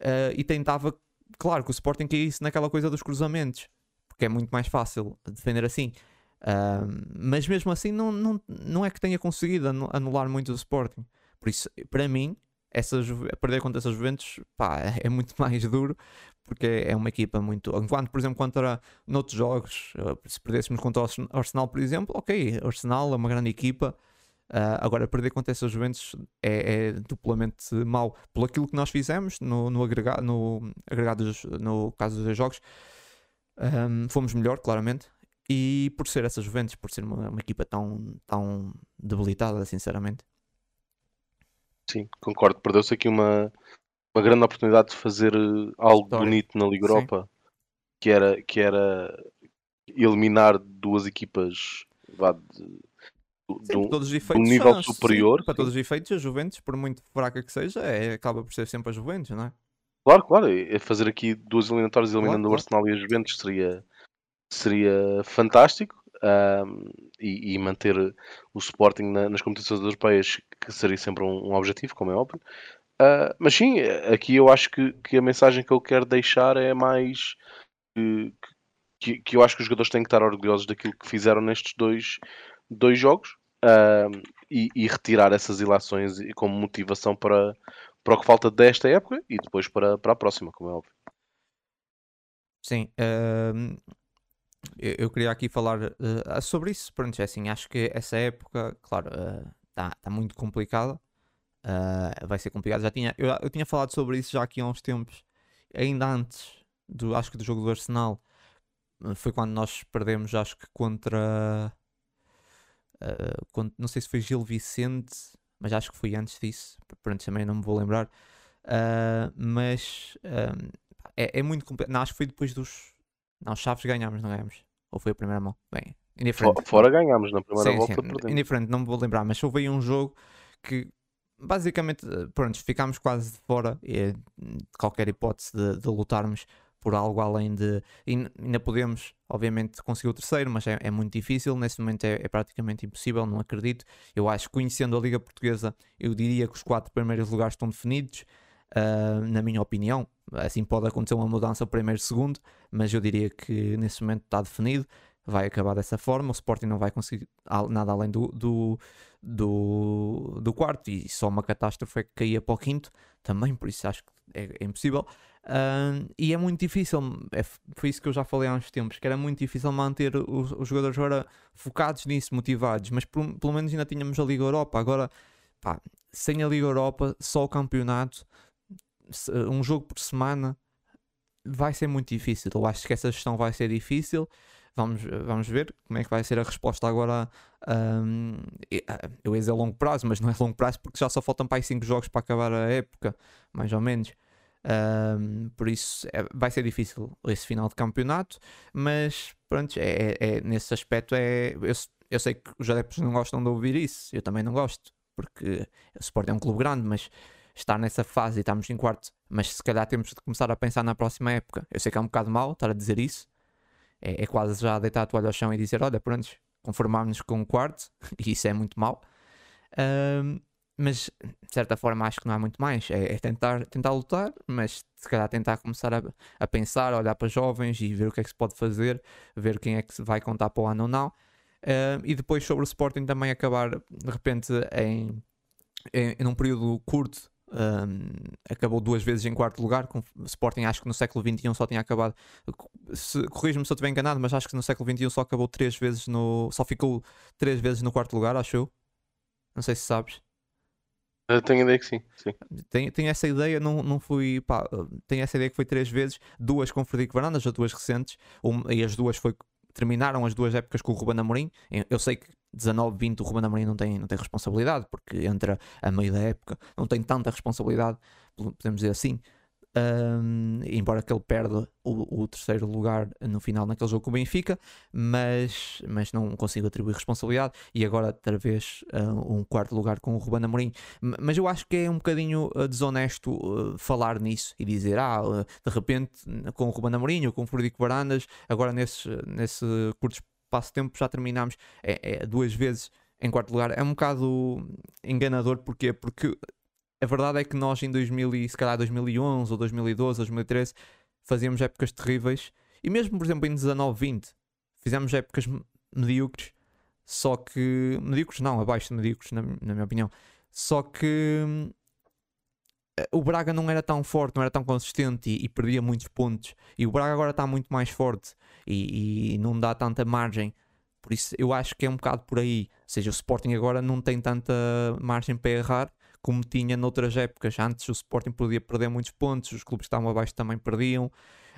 S1: ah, e tentava, claro, que o Sporting caísse naquela coisa dos cruzamentos porque é muito mais fácil defender assim. Mas mesmo assim, não, não, não é que tenha conseguido anular muito o Sporting. Por isso, para mim, essa perder contra essas Juventus pá, (laughs) é muito mais duro porque é uma equipa muito. Enquanto, por exemplo, contra noutros jogos, ah, se perdêssemos contra o Arsenal, por exemplo, ok, Arsenal é uma grande equipa. Uh, agora, perder contra essas Juventus é, é, duplamente mau pelo aquilo que nós fizemos no, no, no agregado no caso dos jogos. Um, fomos melhor, claramente. E por ser essa Juventus, por ser uma, uma equipa tão, tão debilitada, sinceramente.
S2: Sim, concordo. Perdeu-se aqui uma, uma grande oportunidade de fazer eh, algo História. bonito na Liga Europa, que era, que era eliminar duas equipas vá, de,
S1: Sim, todos os efeitos,
S2: um nível superior.
S1: Sim, para todos os efeitos, a Juventus, por muito fraca que seja, é, acaba por ser sempre a Juventus, não é?
S2: Claro, claro. É fazer aqui duas eliminatórias eliminando claro, o Arsenal e a Juventus seria, seria fantástico. Um, e, e, manter o Sporting na, nas competições europeias, que seria sempre um, um objetivo, como é óbvio. Uh, mas sim, aqui eu acho que, que, a mensagem que eu quero deixar é mais que, que, que, eu acho que os jogadores têm que estar orgulhosos daquilo que fizeram nestes dois, dois jogos uh, e, e, retirar essas ilações como motivação para, para o que falta desta época e depois para, para a próxima, como é óbvio.
S1: Sim, uh, eu, queria aqui falar uh, sobre isso. Pronto, é assim, acho que essa época, claro, está uh, tá muito complicada. Ah, vai ser complicado. Já tinha, eu, eu, tinha falado sobre isso já aqui há uns tempos, ainda antes do, acho que do jogo do Arsenal. Foi quando nós perdemos, acho que contra. Uh, não sei se foi Gil Vicente mas acho que foi antes disso. Pronto, também não me vou lembrar. Uh, mas uh, é, é, muito complicado. Não, acho que foi depois dos. Não, Chaves ganhámos, não ganhámos. Ou foi a primeira mão? Bem, indiferente.
S2: Fora ganhámos, na primeira sim, volta sim,
S1: Indiferente, não me vou lembrar, mas houve aí um jogo que basicamente, eh, pronto, ficámos quase de fora de qualquer hipótese de, de lutarmos por algo além de. Ainda podemos, obviamente, conseguir o terceiro, mas é, é muito difícil. Nesse momento é, é, praticamente impossível, não acredito. Eu acho que, conhecendo a Liga Portuguesa, eu diria que os quatro primeiros lugares estão definidos, uh, na minha opinião. Assim pode acontecer uma mudança primeiro segundo, mas eu diria que nesse momento está definido. Vai acabar dessa forma. O Sporting não vai conseguir nada além do, do, do, do quarto, e só uma catástrofe é que caía para o quinto também, por isso acho que é, é impossível. Uh, e é muito difícil, é, foi isso que eu já falei há uns tempos, que era muito difícil manter os, os jogadores agora focados nisso, motivados, mas por, pelo menos ainda tínhamos a Liga Europa. Agora, pá, sem a Liga Europa, só o campeonato, um jogo por semana, vai ser muito difícil. Eu acho que essa gestão vai ser difícil. Vamos, vamos ver como é que vai ser a resposta agora. Um, eu ia dizer longo prazo, mas não é longo prazo porque já só faltam para aí 5 jogos para acabar a época, mais ou menos. Um, por isso é, vai ser difícil esse final de campeonato, mas pronto, é, é, é nesse aspecto é. Eu, eu, sei que os adeptos não gostam de ouvir isso, eu também não gosto, porque o Sport é um clube grande, mas estar nessa fase e estamos em quarto, mas se calhar temos de começar a pensar na próxima época. Eu sei que é um bocado mau estar a dizer isso, é, é quase já deitar a toalha ao chão e dizer: Olha, pronto, conformarmos com o quarto, (laughs) e isso é muito mau. Um, mas de certa forma acho que não há muito mais. É, é, tentar, tentar lutar, mas se calhar tentar começar a, a pensar, olhar para jovens e ver o que é que se pode fazer, ver quem é que vai contar para o ano ou não. Uh, e depois sobre o Sporting também acabar de repente em, em, em um período curto. Um, acabou duas vezes em quarto lugar. Com Sporting, acho que no século XXI só tinha acabado. Corrijo-me se eu estiver enganado, mas acho que no século XXI só acabou três vezes no. Só ficou três vezes no quarto lugar, acho eu. Não sei se sabes.
S2: Eu tenho a ideia que sim. sim.
S1: Tenho, tenho essa ideia, não, não fui. Pá, tenho essa ideia que foi três vezes, duas com Frederico Varandas, as duas recentes, e as duas foi, terminaram as duas épocas com o Ruben Amorim. Eu sei que 19, 20 o Ruben Amorim não tem, não tem responsabilidade, porque entra a meio da época, não tem tanta responsabilidade, podemos dizer assim. Um, embora que ele perda o, o, terceiro lugar no final naquele jogo com o Benfica, mas, mas não consigo atribuir responsabilidade. E agora, outra vez, uh, um quarto lugar com o Ruben Amorim. Mas eu acho que é um bocadinho uh, desonesto uh, falar nisso e dizer, ah, de repente, com o Ruben Amorim ou com o Frederico Varandas, agora nesse, nesse curto espaço de tempo já terminámos é, é, duas vezes em quarto lugar. É um bocado enganador, porquê? Porque a verdade é que nós em 2000 e, se calhar 2011 ou 2012 ou 2013 fazíamos épocas terríveis e mesmo por exemplo em 19, 20 fizemos épocas medíocres só que medíocres não, abaixo de medíocres na, na minha opinião só que hum, o Braga não era tão forte, não era tão consistente e, e perdia muitos pontos. E o Braga agora está muito mais forte e, e, não dá tanta margem. Por isso eu acho que é um bocado por aí. Ou seja, o Sporting agora não tem tanta margem para errar como tinha noutras épocas. Antes o Sporting podia perder muitos pontos, os clubes que estavam abaixo também perdiam.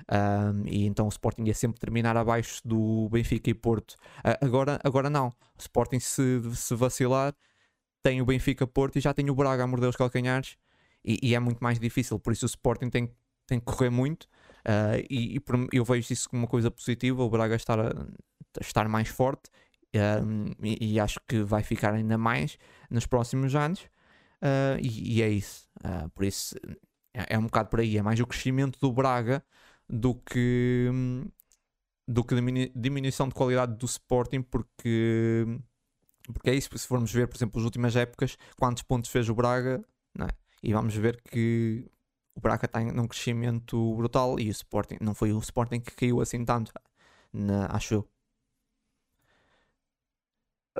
S1: Um, e então o Sporting ia sempre terminar abaixo do Benfica e Porto. Uh, agora, agora não. O Sporting, se, se vacilar, tem o Benfica Porto e já tem o Braga a morder os calcanhares. E, e é muito mais difícil. Por isso o Sporting tem, tem que correr muito. Uh, e, e, eu vejo isso como uma coisa positiva. O Braga estar, a, estar mais forte. Um, e, e acho que vai ficar ainda mais nos próximos anos. Uh, e, e, é isso. Uh, por isso é, é, um bocado por aí. É mais o crescimento do Braga do que, do que diminu diminuição de qualidade do Sporting, porque, porque é isso. Se formos ver, por exemplo, as últimas épocas, quantos pontos fez o Braga, é? e vamos ver que o Braga está num crescimento brutal e o Sporting não foi o Sporting que caiu assim tanto, na, acho eu.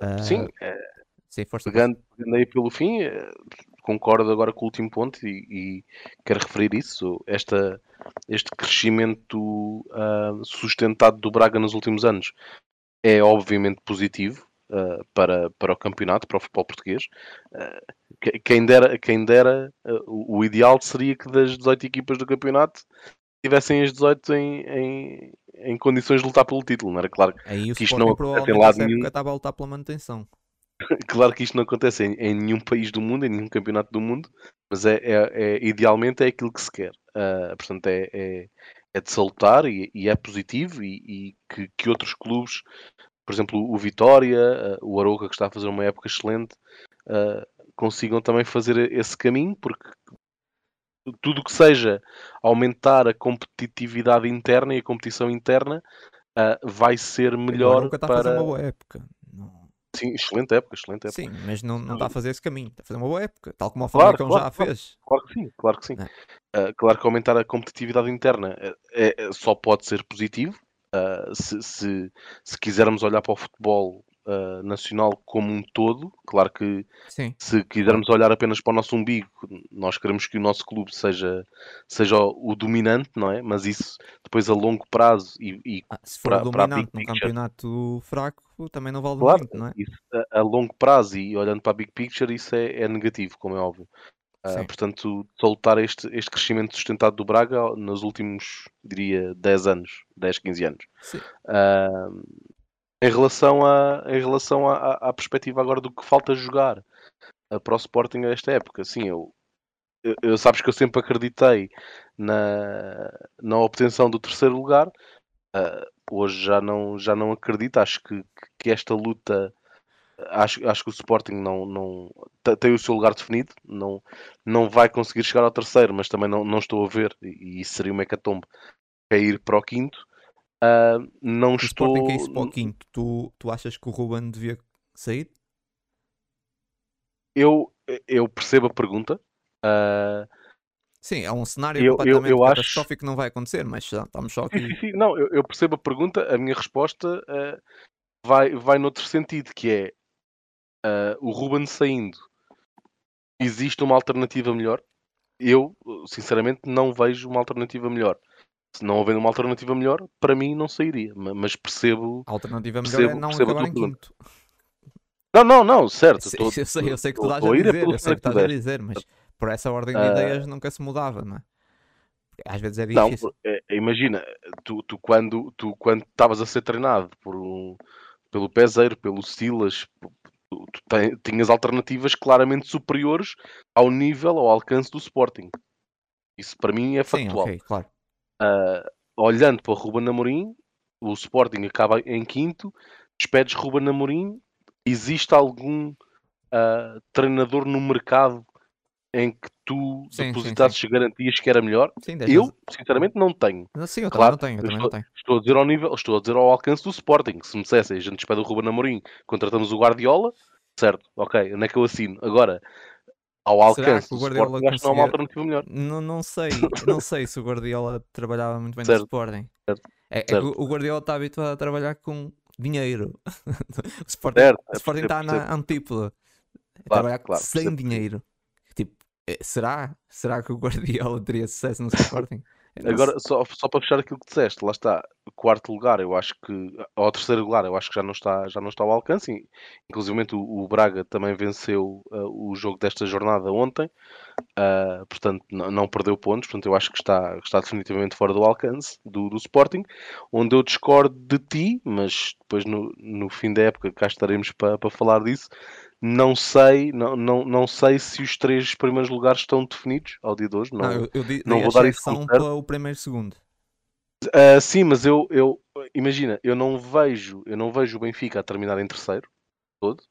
S2: Uh, Sim, é, Sim, força. Pegando, pegando aí pelo fim, eh, concordo agora com o último ponto e, e quero referir isso, esta, este crescimento uh, sustentado do Braga nos últimos anos é obviamente positivo uh, para, para o campeonato, para o futebol português. Uh, quem dera, quem dera o ideal seria que das 18 equipas do campeonato tivessem as 18 em, em, em condições de lutar pelo título, não era claro
S1: Aí que isto não acontece em lado nenhum. estava a lutar pela manutenção. (laughs)
S2: claro que isto não acontece em, em, nenhum país do mundo, em nenhum campeonato do mundo, mas é, é, é idealmente é aquilo que se quer. Uh, portanto, é, é, é, de salutar e, e é positivo e, e que, que, outros clubes, por exemplo, o Vitória, uh, o Aroca, que está a fazer uma época excelente, uh, consigam também fazer esse caminho, porque tudo que seja aumentar a competitividade interna e a competição interna vai ser melhor
S1: nunca está
S2: para...
S1: a fazer uma boa época.
S2: Sim, excelente época, excelente época.
S1: Sim, mas não, não está a fazer esse caminho, está a fazer uma boa época, tal como o
S2: Claro,
S1: Famalicão
S2: claro,
S1: já
S2: claro.
S1: fez.
S2: Claro que sim, claro que sim. Uh, claro que aumentar a competitividade interna é, é- só pode ser positivo uh, se, se, se quisermos olhar para o futebol uh, nacional como um todo. Claro que
S1: Sim,
S2: se quisermos olhar apenas para o nosso umbigo, nós queremos que o nosso clube seja, seja o dominante, não é? Mas isso depois a longo prazo e, e
S1: Ah, se for
S2: para- para a
S1: dominante num campeonato fraco, também não vale
S2: Claro,
S1: muito, não é?
S2: isso, a, a longo prazo e olhando para a big picture, isso é, é negativo, como é óbvio.
S1: Sim.
S2: portanto, salutar este, este crescimento sustentado do Braga nos últimos, diria, 10 anos, 10, 15 anos.
S1: Sim.
S2: Em relação, a, em relação à, à- perspectiva agora do que falta jogar ah, para o Sporting a esta época, sim, eu, eu, sabes que eu sempre acreditei na, na obtenção do terceiro lugar. Ah, hoje já não, já não acredito. Acho que, que esta luta, acho, acho que o Sporting não, não te- tem o seu lugar definido, não, não vai conseguir chegar ao terceiro, mas também não, não estou a ver, e, e isso seria uma hecatombe cair para o quinto. Ah, não
S1: O
S2: estou.
S1: Sporting caísse para o quinto, tu, tu achas que o Ruben devia sair?
S2: Eu, eu percebo a pergunta. ah,
S1: Sim, é um cenário
S2: Eu- eu-
S1: completamente
S2: eu acho-
S1: catastrófico que não vai acontecer, mas já estamos só
S2: Sim,
S1: aqui.
S2: sim, sim. Não, eu, eu percebo a pergunta. A minha resposta eh, vai, vai noutro sentido, que é eh, o Ruben saindo. Existe uma alternativa melhor? Eu, sinceramente, não vejo uma alternativa melhor. Se não houver uma alternativa melhor, para mim não sairia. Ma- Mas percebo.
S1: A alternativa melhor é
S2: Percebo-
S1: não
S2: percebo
S1: acabar em quinto.
S2: Não, não, não, certo.
S1: Sim,
S2: tô- (laughs)
S1: eu, sei, eu sei que tu estás a
S2: é
S1: dizer, eu sei que estás a dizer, mas por essa ordem de
S2: Ah.
S1: ideias nunca se mudava, não é? Às vezes é
S2: Não,
S1: difícil.
S2: é, imagina, tu, tu quando tu quando estavas a ser treinado por um, pelo Peseiro, pelo Silas, tu, tu ten- tinhas alternativas claramente superiores ao nível, ao alcance do Sporting. Isso para mim é
S1: Sim,
S2: factual.
S1: ok, claro.
S2: Ah, olhando para o Ruben Amorim, o Sporting acaba em quinto, despedes Ruben Amorim, existe algum ah, treinador no mercado em que tu
S1: Sim, sim,
S2: depositasses garantias que era melhor?
S1: Sim,
S2: Eu, sinceramente, não tenho.
S1: Sim, eu
S2: Claro,
S1: também não tenho, eu
S2: eu
S1: também não tenho.
S2: Estou a dizer ao nível, estou a dizer ao alcance do Sporting. Se me dissessem, a gente despede o Ruben Amorim, contratamos o Guardiola, certo, ok, onde é que eu assino? Agora, ao
S1: Será
S2: alcance
S1: que o
S2: do
S1: Guardiola
S2: Sporting, acho que não há uma
S1: conseguia-
S2: alternativa melhor.
S1: Não, não sei, não sei se o Guardiola trabalhava muito bem no
S2: Certo,
S1: Sporting.
S2: certo,
S1: É, é que o Guardiola está habituado a trabalhar com dinheiro. (laughs) o Sporting
S2: Certo,
S1: o Sporting está na antípoda. É
S2: Claro,
S1: trabalhar
S2: claro,
S1: sem dinheiro. Tipo, é, será? Será que o Guardiola teria sucesso no Sporting?
S2: Agora, só, só para fechar aquilo que disseste, lá está, quarto lugar, eu acho que, ao terceiro lugar, eu acho que já não está, já não está ao alcance. Inclusive o, o Braga também venceu ah, o jogo desta jornada ontem, ah, portanto não, não perdeu pontos, portanto eu acho que está, está definitivamente fora do alcance do, do Sporting, onde eu discordo de ti, mas depois no, no fim da época cá estaremos para, para falar disso. Não sei, não, não, não sei se os três primeiros lugares estão definidos ao dia de hoje. Não,
S1: Não, eu, eu di-
S2: não vou dar isso como
S1: para o primeiro segundo.
S2: Ah, sim, mas eu, eu imagina, eu não vejo, eu não vejo o Benfica a terminar em terceiro todo,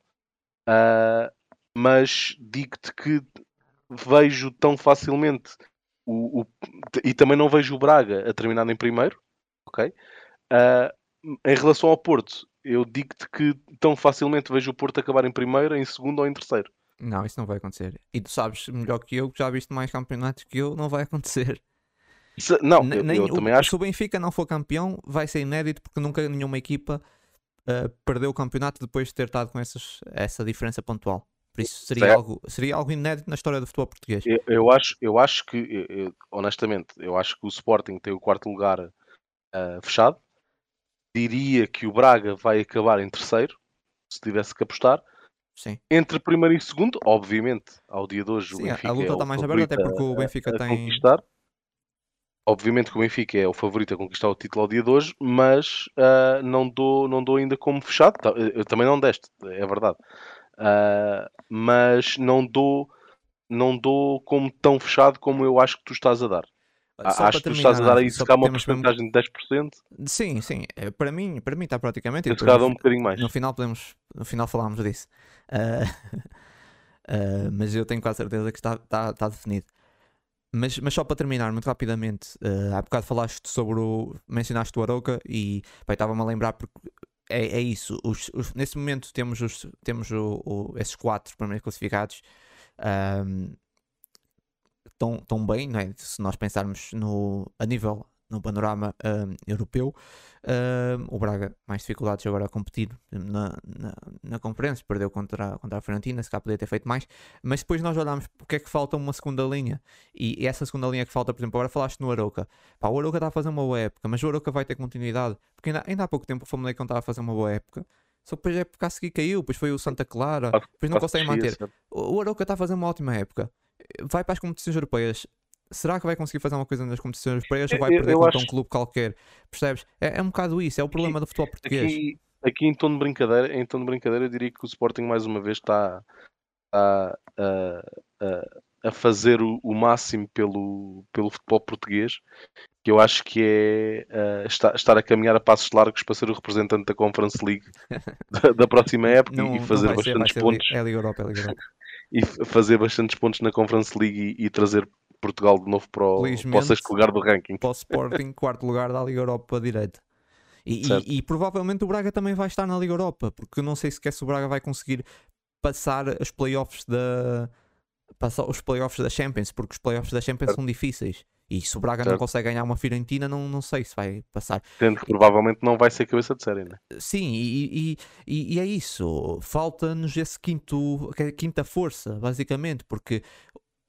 S2: Ah, mas digo-te que vejo tão facilmente o, o- e também não vejo o Braga a terminar em primeiro, ok? Ah, em relação ao Porto, eu digo-te que tão facilmente vejo o Porto acabar em primeiro, em segundo ou em terceiro.
S1: Não, isso não vai acontecer. E tu sabes melhor que eu, que já viste mais campeonatos que eu, não vai acontecer.
S2: Se- não,
S1: Ne-
S2: eu,
S1: nem
S2: eu
S1: o-
S2: também acho
S1: Se o Benfica não for campeão, vai ser inédito porque nunca nenhuma equipa ah, perdeu o campeonato depois de ter estado com essas, essa diferença pontual. Por isso seria
S2: Certo.
S1: algo, seria algo inédito na história do futebol português.
S2: Eu, eu acho, eu acho que, eu- honestamente, eu acho que o Sporting tem o quarto lugar ah, fechado. Diria que o Braga vai acabar em terceiro, se tivesse que apostar.
S1: Sim,
S2: Entre primeiro e segundo, obviamente, ao dia de hoje, o
S1: Sim a-
S2: Benfica
S1: a luta
S2: é
S1: está
S2: o
S1: mais aberta, até porque o Benfica tem.
S2: conquistar. Obviamente que o Benfica é o favorito a conquistar o título ao dia de hoje, mas ah, não, dou, não dou ainda como fechado. Eu também não deste, é verdade. Ah, mas não dou, não dou como tão fechado como eu acho que tu estás a dar. Acho que tu estás a dar aí
S1: só
S2: se cá uma
S1: temos mesmo-
S2: porcentagem de 10%,
S1: Sim, sim. é, Para mim, para mim está praticamente. e
S2: se calhar um bocadinho mais.
S1: No final podemos, no final falámos disso. (laughs) Ah, Uh, mas eu tenho quase certeza que está, está, está definido. Mas, mas só para terminar, muito rapidamente, uh, há bocado falaste sobre o. mencionaste o Aroca e estava-me a lembrar porque é, é isso. Os, os, nesse momento temos, os, temos o, o, esses quatro primeiros classificados. Um, tão, tão bem, não é? se nós pensarmos no, a nível no panorama um, europeu. Um, o Braga, mais dificuldades agora a competir na, na, na, conferência, perdeu contra, contra a Fiorentina, se cá poderia ter feito mais. Mas depois nós olhamos porque é que falta uma segunda linha. E, essa segunda linha que falta, por exemplo, agora falaste no Aroca. Pá, o Aroca está a fazer uma boa época, mas o Aroca vai ter continuidade. Porque ainda, ainda há pouco tempo o Famalicão estava a fazer uma boa época. Só que depois a época a seguir caiu, depois foi o Santa Clara, depois não consegue manter. O, o Aroca está a fazer uma ótima época. Vai para as competições europeias, será que vai conseguir fazer uma coisa nas competições europeias ou vai perder eu contra acho... um clube qualquer? Percebes? É, é, um bocado isso, é o problema aqui, do futebol português.
S2: Aqui, aqui, em, tom de brincadeira, em tom de brincadeira, eu diria que o Sporting mais uma vez está, está a, a, a fazer o, o, máximo pelo, pelo futebol português, que eu acho que é uh, estar, estar, a caminhar a passos largos para ser o representante da Conference League (laughs) da, da próxima época
S1: não,
S2: e fazer bastantes
S1: ser,
S2: pontos.
S1: É a Liga Europa, é a Liga Europa. (laughs)
S2: e fazer bastantes pontos na Conference League e, e trazer Portugal de novo para o, para o sexto lugar do ranking.
S1: Para o Sporting, quarto lugar da Liga Europa direita. E, e, e, provavelmente o Braga também vai estar na Liga Europa, porque não sei sequer se o Braga vai conseguir passar os playoffs da passar os playoffs da Champions, porque os playoffs da Champions certo. são difíceis. E se o Braga certo. não consegue ganhar uma Fiorentina, não, não sei se vai passar.
S2: Tendo que provavelmente não vai ser cabeça de série, né?
S1: Sim, e, e, e é isso. Falta-nos esse quinto, quinta força, basicamente, porque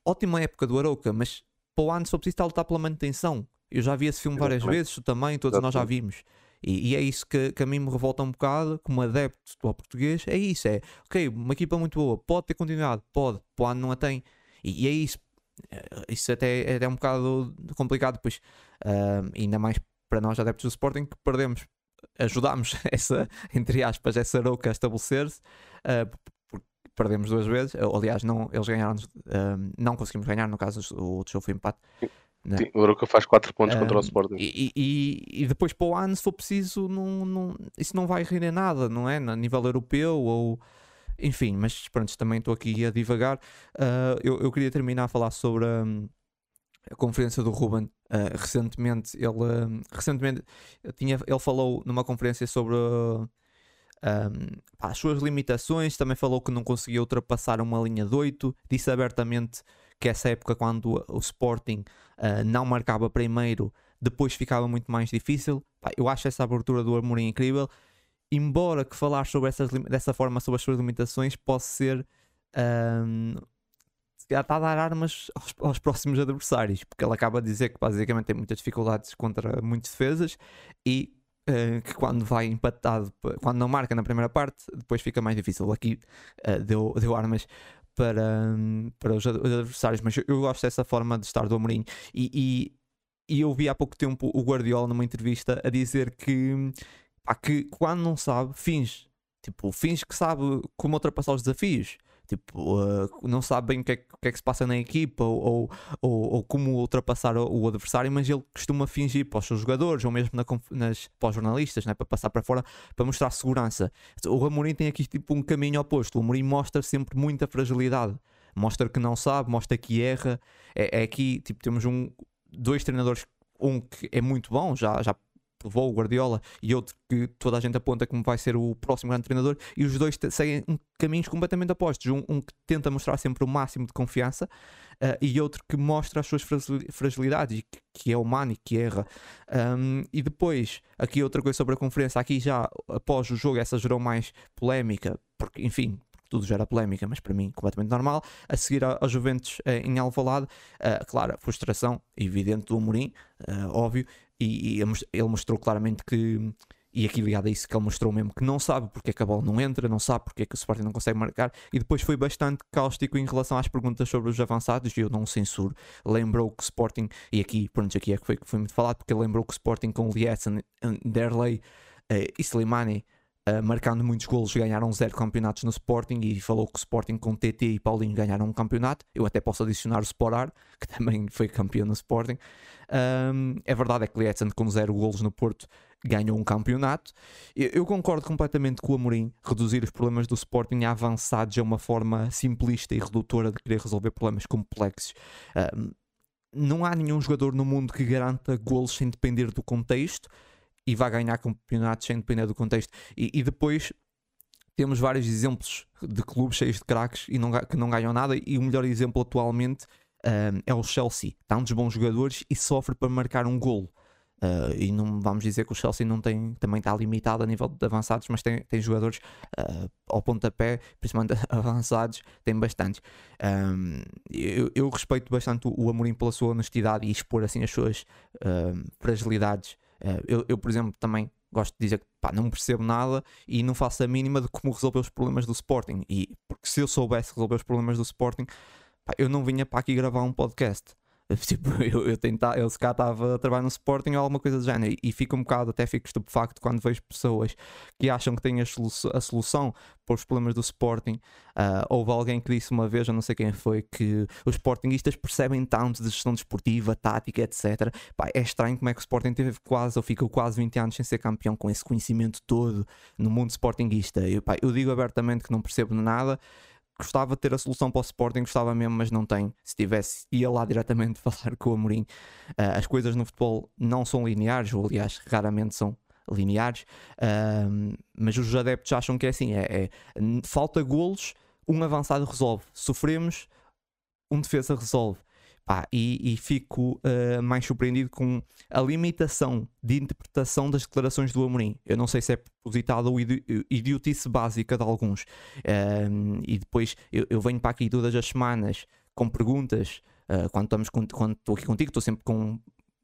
S1: ótima época do Arouca, mas para o ano só precisa estar a lutar pela manutenção. Eu já vi esse filme várias vezes, tu também, todos Exatamente. nós já vimos. E, e, é isso que, que, a mim me revolta um bocado, como adepto do português, é isso, é, ok, uma equipa muito boa, pode ter continuidade, pode, para o ano não a tem. E, e é isso, isso até é, um bocado complicado, pois, uh, ainda mais para nós adeptos do Sporting, que perdemos, ajudámos (laughs) essa, entre aspas, essa Arouca a estabelecer-se, uh, perdemos duas vezes. Aliás, não, eles ganharam, um, não conseguimos ganhar, no caso o outro jogo foi empate.
S2: Né? Sim, o Aroca faz 4 pontos um, contra o Sporting.
S1: E, e, e, depois para o ano, se for preciso, não, não, isso não vai render nada, não é? A nível europeu ou. Enfim, mas pronto, também estou aqui a divagar. Uh, eu, eu queria terminar a falar sobre um, a conferência do Ruben. Uh, recentemente, ele, uh, recentemente tinha, ele falou numa conferência sobre um, pá, as suas limitações, também falou que não conseguia ultrapassar uma linha de 8, disse abertamente que essa época quando o Sporting uh, não marcava primeiro, depois ficava muito mais difícil. Pá, eu acho essa abertura do Amorim incrível, embora que falar sobre essas, dessa forma sobre as suas limitações possa ser um, está a dar armas aos, aos, próximos adversários, porque ele acaba de dizer que basicamente tem muitas dificuldades contra muitas defesas e uh, que quando vai empatado, quando não marca na primeira parte, depois fica mais difícil. Aqui uh, deu, deu armas para, um, para os adversários, mas eu, eu, gosto dessa forma de estar do Amorim. E, e, e, eu vi há pouco tempo o Guardiola numa entrevista a dizer que, pá, que quando não sabe, finge. Tipo, finge que sabe como ultrapassar os desafios. Tipo, uh, não sabe bem o que, é, que, é, que se passa na equipa ou, ou, ou como ultrapassar o, o, adversário, mas ele costuma fingir para os seus jogadores ou mesmo na, nas, para os jornalistas, né, para passar para fora, para mostrar segurança. O Amorim tem aqui tipo um caminho oposto. O Amorim mostra sempre muita fragilidade. Mostra que não sabe, mostra que erra. É, é aqui, tipo, temos um, dois treinadores, um que é muito bom, já, já levou o Guardiola e outro que toda a gente aponta como vai ser o próximo grande treinador, e os dois seguem caminhos completamente opostos. Um, um, que tenta mostrar sempre o máximo de confiança uh, e outro que mostra as suas fragilidades, que, que é humano e que erra. Um, e depois, aqui outra coisa sobre a conferência, aqui já após o jogo, essa gerou mais polémica, porque enfim, tudo gera polémica, mas para mim completamente normal. A seguir aos Juventus uh, em Alvalade, uh, claro, frustração evidente do Amorim, uh, óbvio, e, e, ele mostrou claramente que e aqui ligado a isso que ele mostrou mesmo que não sabe porque é que a bola não entra, não sabe porque é que o Sporting não consegue marcar e depois foi bastante cáustico em relação às perguntas sobre os avançados e eu não censuro. Lembrou que o Sporting, e aqui, pronto, aqui é que foi, foi muito falado, porque lembrou que o Sporting com Lietzen, Derley uh, e Slimani Uh, marcando muitos golos, ganharam zero campeonatos no Sporting e falou que o Sporting com TT e Paulinho ganharam um campeonato. Eu até posso adicionar o Sporar, que (laughs) também foi campeão no Sporting. Um, é verdade, é que Lietzen com zero golos no Porto ganhou um campeonato. Eu, eu, concordo completamente com o Amorim. Reduzir os problemas do Sporting a avançados é uma forma simplista e redutora de querer resolver problemas complexos. Um, não há nenhum jogador no mundo que garanta golos sem depender do contexto e vai ganhar campeonatos sem depender do contexto. E, e depois temos vários exemplos de clubes cheios de craques e não, que não ganham nada, e o melhor exemplo atualmente um, é o Chelsea. Tantos bons jogadores e sofre para marcar um golo. Uh, e não vamos dizer que o Chelsea não tem, também está limitado a nível de avançados, mas tem, tem jogadores uh, ao pontapé, principalmente (laughs) avançados, tem bastantes. Um, eu, eu, respeito bastante o, o Amorim pela sua honestidade e expor assim as suas fragilidades. Eu, eu, por exemplo, também gosto de dizer que pá, não percebo nada e não faço a mínima de como resolver os problemas do Sporting. E porque se eu soubesse resolver os problemas do Sporting, pá, eu não vinha para aqui gravar um podcast. (laughs) Tipo, eu, eu, tentava, eu se cá estava a trabalhar no Sporting ou alguma coisa do género e, e fico um bocado, até fico estupefacto quando vejo pessoas que acham que têm a, solução, a solução para os problemas do Sporting. Uh, houve alguém que disse uma vez, eu não sei quem foi, que os Sportingistas percebem tanto de gestão desportiva, tática, etc. Pá, é estranho como é que o Sporting teve quase ou ficou quase 20 anos sem ser campeão com esse conhecimento todo no mundo Sportingista. Eu, pá, eu digo abertamente que não percebo nada gostava de ter a solução para o Sporting, gostava mesmo, mas não tem. Se tivesse, ia lá diretamente (laughs) falar com o Amorim. Uh, as coisas no futebol não são lineares, ou aliás, raramente são lineares, uh, mas os adeptos acham que é assim: é, é, falta golos, um avançado resolve. Sofremos, um defesa resolve. Pá, e, e, fico uh, mais surpreendido com a limitação de interpretação das declarações do Amorim. Eu não sei se é propositada ou idi idiotice básica de alguns. Uh, e depois eu, eu, venho para aqui todas as semanas com perguntas. Uh, quando, estamos quando estou aqui contigo, estou sempre com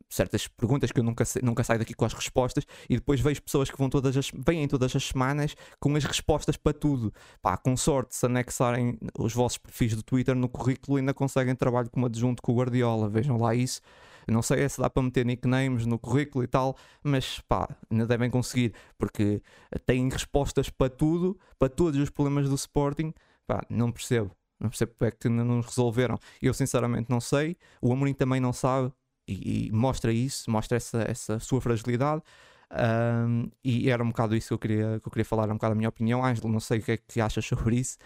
S1: certas perguntas que eu nunca, nunca saio daqui com as respostas e depois vejo pessoas que vão todas as, vêm todas as semanas com as respostas para tudo. Pá, com sorte, se anexarem os vossos perfis do Twitter no currículo, ainda conseguem trabalho como adjunto com o Guardiola. Vejam lá isso. Não sei se dá para meter nicknames no currículo e tal, mas pá, ainda devem conseguir, porque têm respostas para tudo, para todos os problemas do Sporting. Pá, não percebo. Não percebo porque é que não resolveram. Eu sinceramente não sei. O Amorim também não sabe e, e, mostra isso, mostra essa, essa sua fragilidade. Um, e era um bocado isso que eu queria, que eu queria falar, um bocado a minha opinião. Ângelo, não sei o que é que achas sobre isso.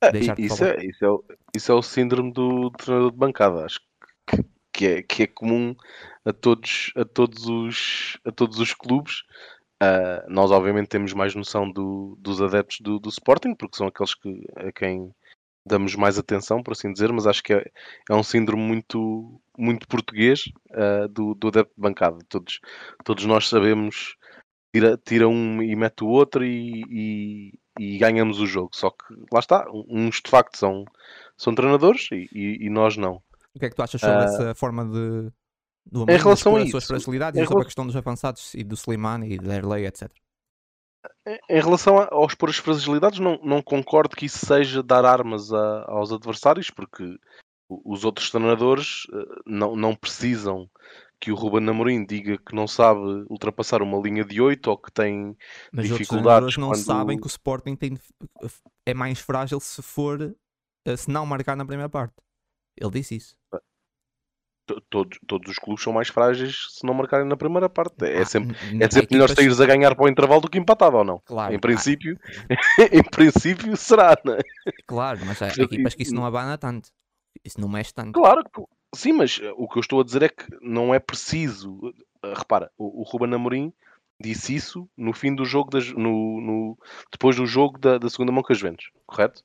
S2: Ah, isso, é, isso, é o, isso é o síndrome do treinador de bancada, acho que, que, é, que é comum a todos, a todos, os, a todos os clubes. Uh, nós, obviamente, temos mais noção do, dos adeptos do, do Sporting, porque são aqueles que, a quem damos mais atenção, por assim dizer, mas acho que é, é um síndrome muito, muito português uh, do, do adepto de bancada. Todos, todos nós sabemos, tira, tira um e mete o outro e, e, e ganhamos o jogo. Só que lá está, uns de facto são, são treinadores e, e, e nós não.
S1: O que é que tu achas sobre uh, essa forma de.
S2: Do em relação a isso,
S1: suas fragilidades e sobre a questão dos avançados e do Slimani e da Erley, etc.
S2: Em relação ao expor as fragilidades, não, não concordo que isso seja dar armas a, aos adversários, porque os outros treinadores eh, não, não precisam que o Ruben Amorim diga que não sabe ultrapassar uma linha de 8 ou que tem Mas dificuldades.
S1: Mas não quando... sabem que o Sporting tem, é mais frágil se for eh, se não marcar na primeira parte. Ele disse isso.
S2: Todos, todos os clubes são mais frágeis se não marcarem na primeira parte. É, ah, sempre, é sempre melhor saíres a ganhar para o intervalo do que empatado ou não. Claro, em princípio, (laughs) em princípio será, não é?
S1: Claro, mas há equipas que isso não abana tanto. Isso não mexe tanto.
S2: Claro, sim, mas o que eu estou a dizer é que não é preciso. Eh, repara, o, o Ruben Amorim disse isso no fim do jogo, das, no, no, depois do jogo da, da segunda mão com as Juventus, correto?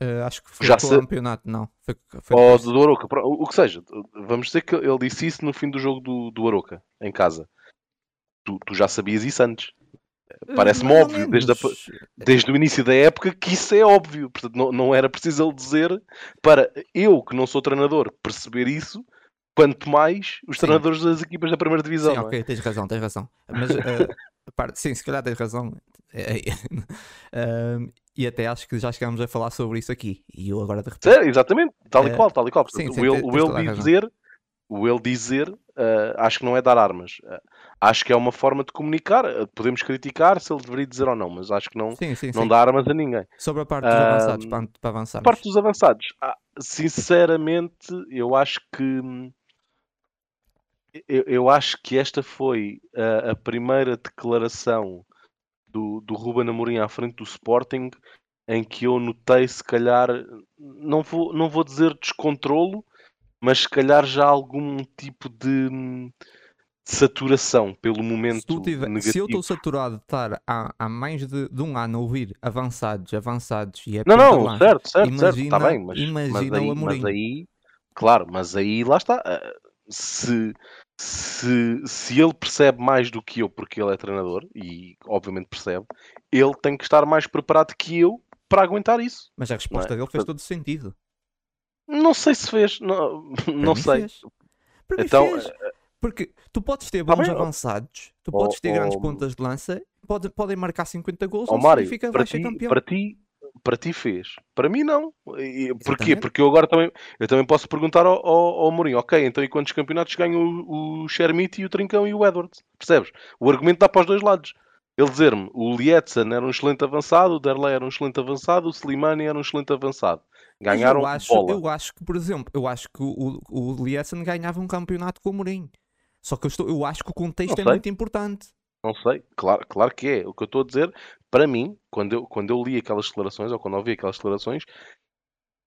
S1: Uh, acho que foi já o campeonato, não. Foi,
S2: foi Ou do, do Aroca, o, o, que seja. Vamos dizer que ele disse isso no fim do jogo do, do Aroca, em casa. Tu, tu já sabias isso antes. Eh, parece-me óbvio, desde, a, desde o início da época, que isso é óbvio. Portanto, não, não era preciso ele dizer para eu, que não sou treinador, perceber isso, quanto mais os Sim. treinadores das equipas da primeira divisão.
S1: Sim, ok,
S2: é?
S1: tens razão, tens razão. Mas, (laughs) uh, sim, se calhar tens razão. uh, (laughs) e até acho que já chegámos a falar sobre isso aqui. E eu agora de repente.
S2: Sim, exatamente, tal e qual, tal e qual. Sim, sim, o ele dizer, o ele dizer, uh, acho que não é dar armas. Uh, acho que é uma forma de comunicar. Uh, podemos criticar se ele deveria dizer ou não, mas acho que não, sim, não dá armas a ninguém.
S1: Sobre a parte dos avançados, para, para avançar. A
S2: parte dos avançados, ah, sinceramente, eu acho que. Hum, eu, eu acho que esta foi a, a primeira declaração do, do Ruben Amorim à frente do Sporting em que eu notei, se calhar, não vou, não vou dizer descontrolo, mas se calhar já algum tipo de, de saturação pelo momento
S1: Se, tiver-
S2: negativo.
S1: se eu estou saturado de estar há, há mais de, de um ano a ouvir avançados, avançados e é
S2: Não, não,
S1: lança,
S2: certo, certo, certo,
S1: Imagina-
S2: está bem, mas,
S1: imagina
S2: mas,
S1: o
S2: aí,
S1: Amorim.
S2: mas aí, claro, mas aí lá está. eh, Se, se, se ele percebe mais do que eu, porque ele é treinador, e obviamente percebe, ele tem que estar mais preparado que eu para aguentar isso.
S1: Mas a resposta
S2: Não é?
S1: dele fez todo sentido.
S2: Não sei se fez, não,
S1: Para (laughs)
S2: não sei.
S1: fez. Para mim
S2: Então,
S1: fez. Porque tu podes ter
S2: Tá
S1: bons avançados, tu podes ter grandes
S2: ó,
S1: pontas de lança, pode, podem marcar 50 gols,
S2: Ó
S1: não
S2: Mário,
S1: significa
S2: para
S1: vais ser
S2: ti,
S1: campeão.
S2: para ti, para ti fez. Para mim não. E- Porquê? Porque eu agora também, eu também posso perguntar ao, ao, ao Mourinho, ok, então e quantos campeonatos ganham o, o Shermite e o Trincão e o Edwards? Percebes? O argumento dá para os dois lados. Ele dizer-me, o Lietzen era um excelente avançado, o Derlei era um excelente avançado, o Slimani era um excelente avançado. Ganharam
S1: eu acho,
S2: bola.
S1: eu acho que, por exemplo, eu acho que o, o, Lietzen ganhava um campeonato com o Mourinho. Só que eu, estou, eu acho que o contexto é muito importante.
S2: Não sei, claro, claro que é. O que eu estou a dizer, para mim, quando eu, quando eu li aquelas declarações, ou quando ouvi aquelas declarações,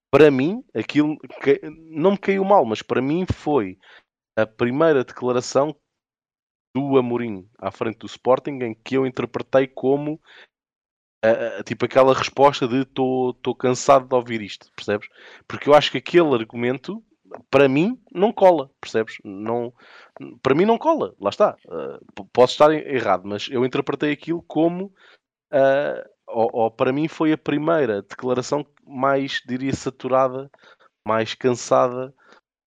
S2: para mim, aquilo que- não me caiu mal, mas para mim foi a primeira declaração do Amorim à frente do Sporting em que eu interpretei como a- tipo aquela resposta de estou cansado de ouvir isto, percebes? Porque eu acho que aquele argumento para mim não cola, percebes? Não, para mim não cola, lá está. Uh, posso estar errado, mas eu interpretei aquilo como uh, ou, ou para mim foi a primeira declaração mais, diria, saturada, mais cansada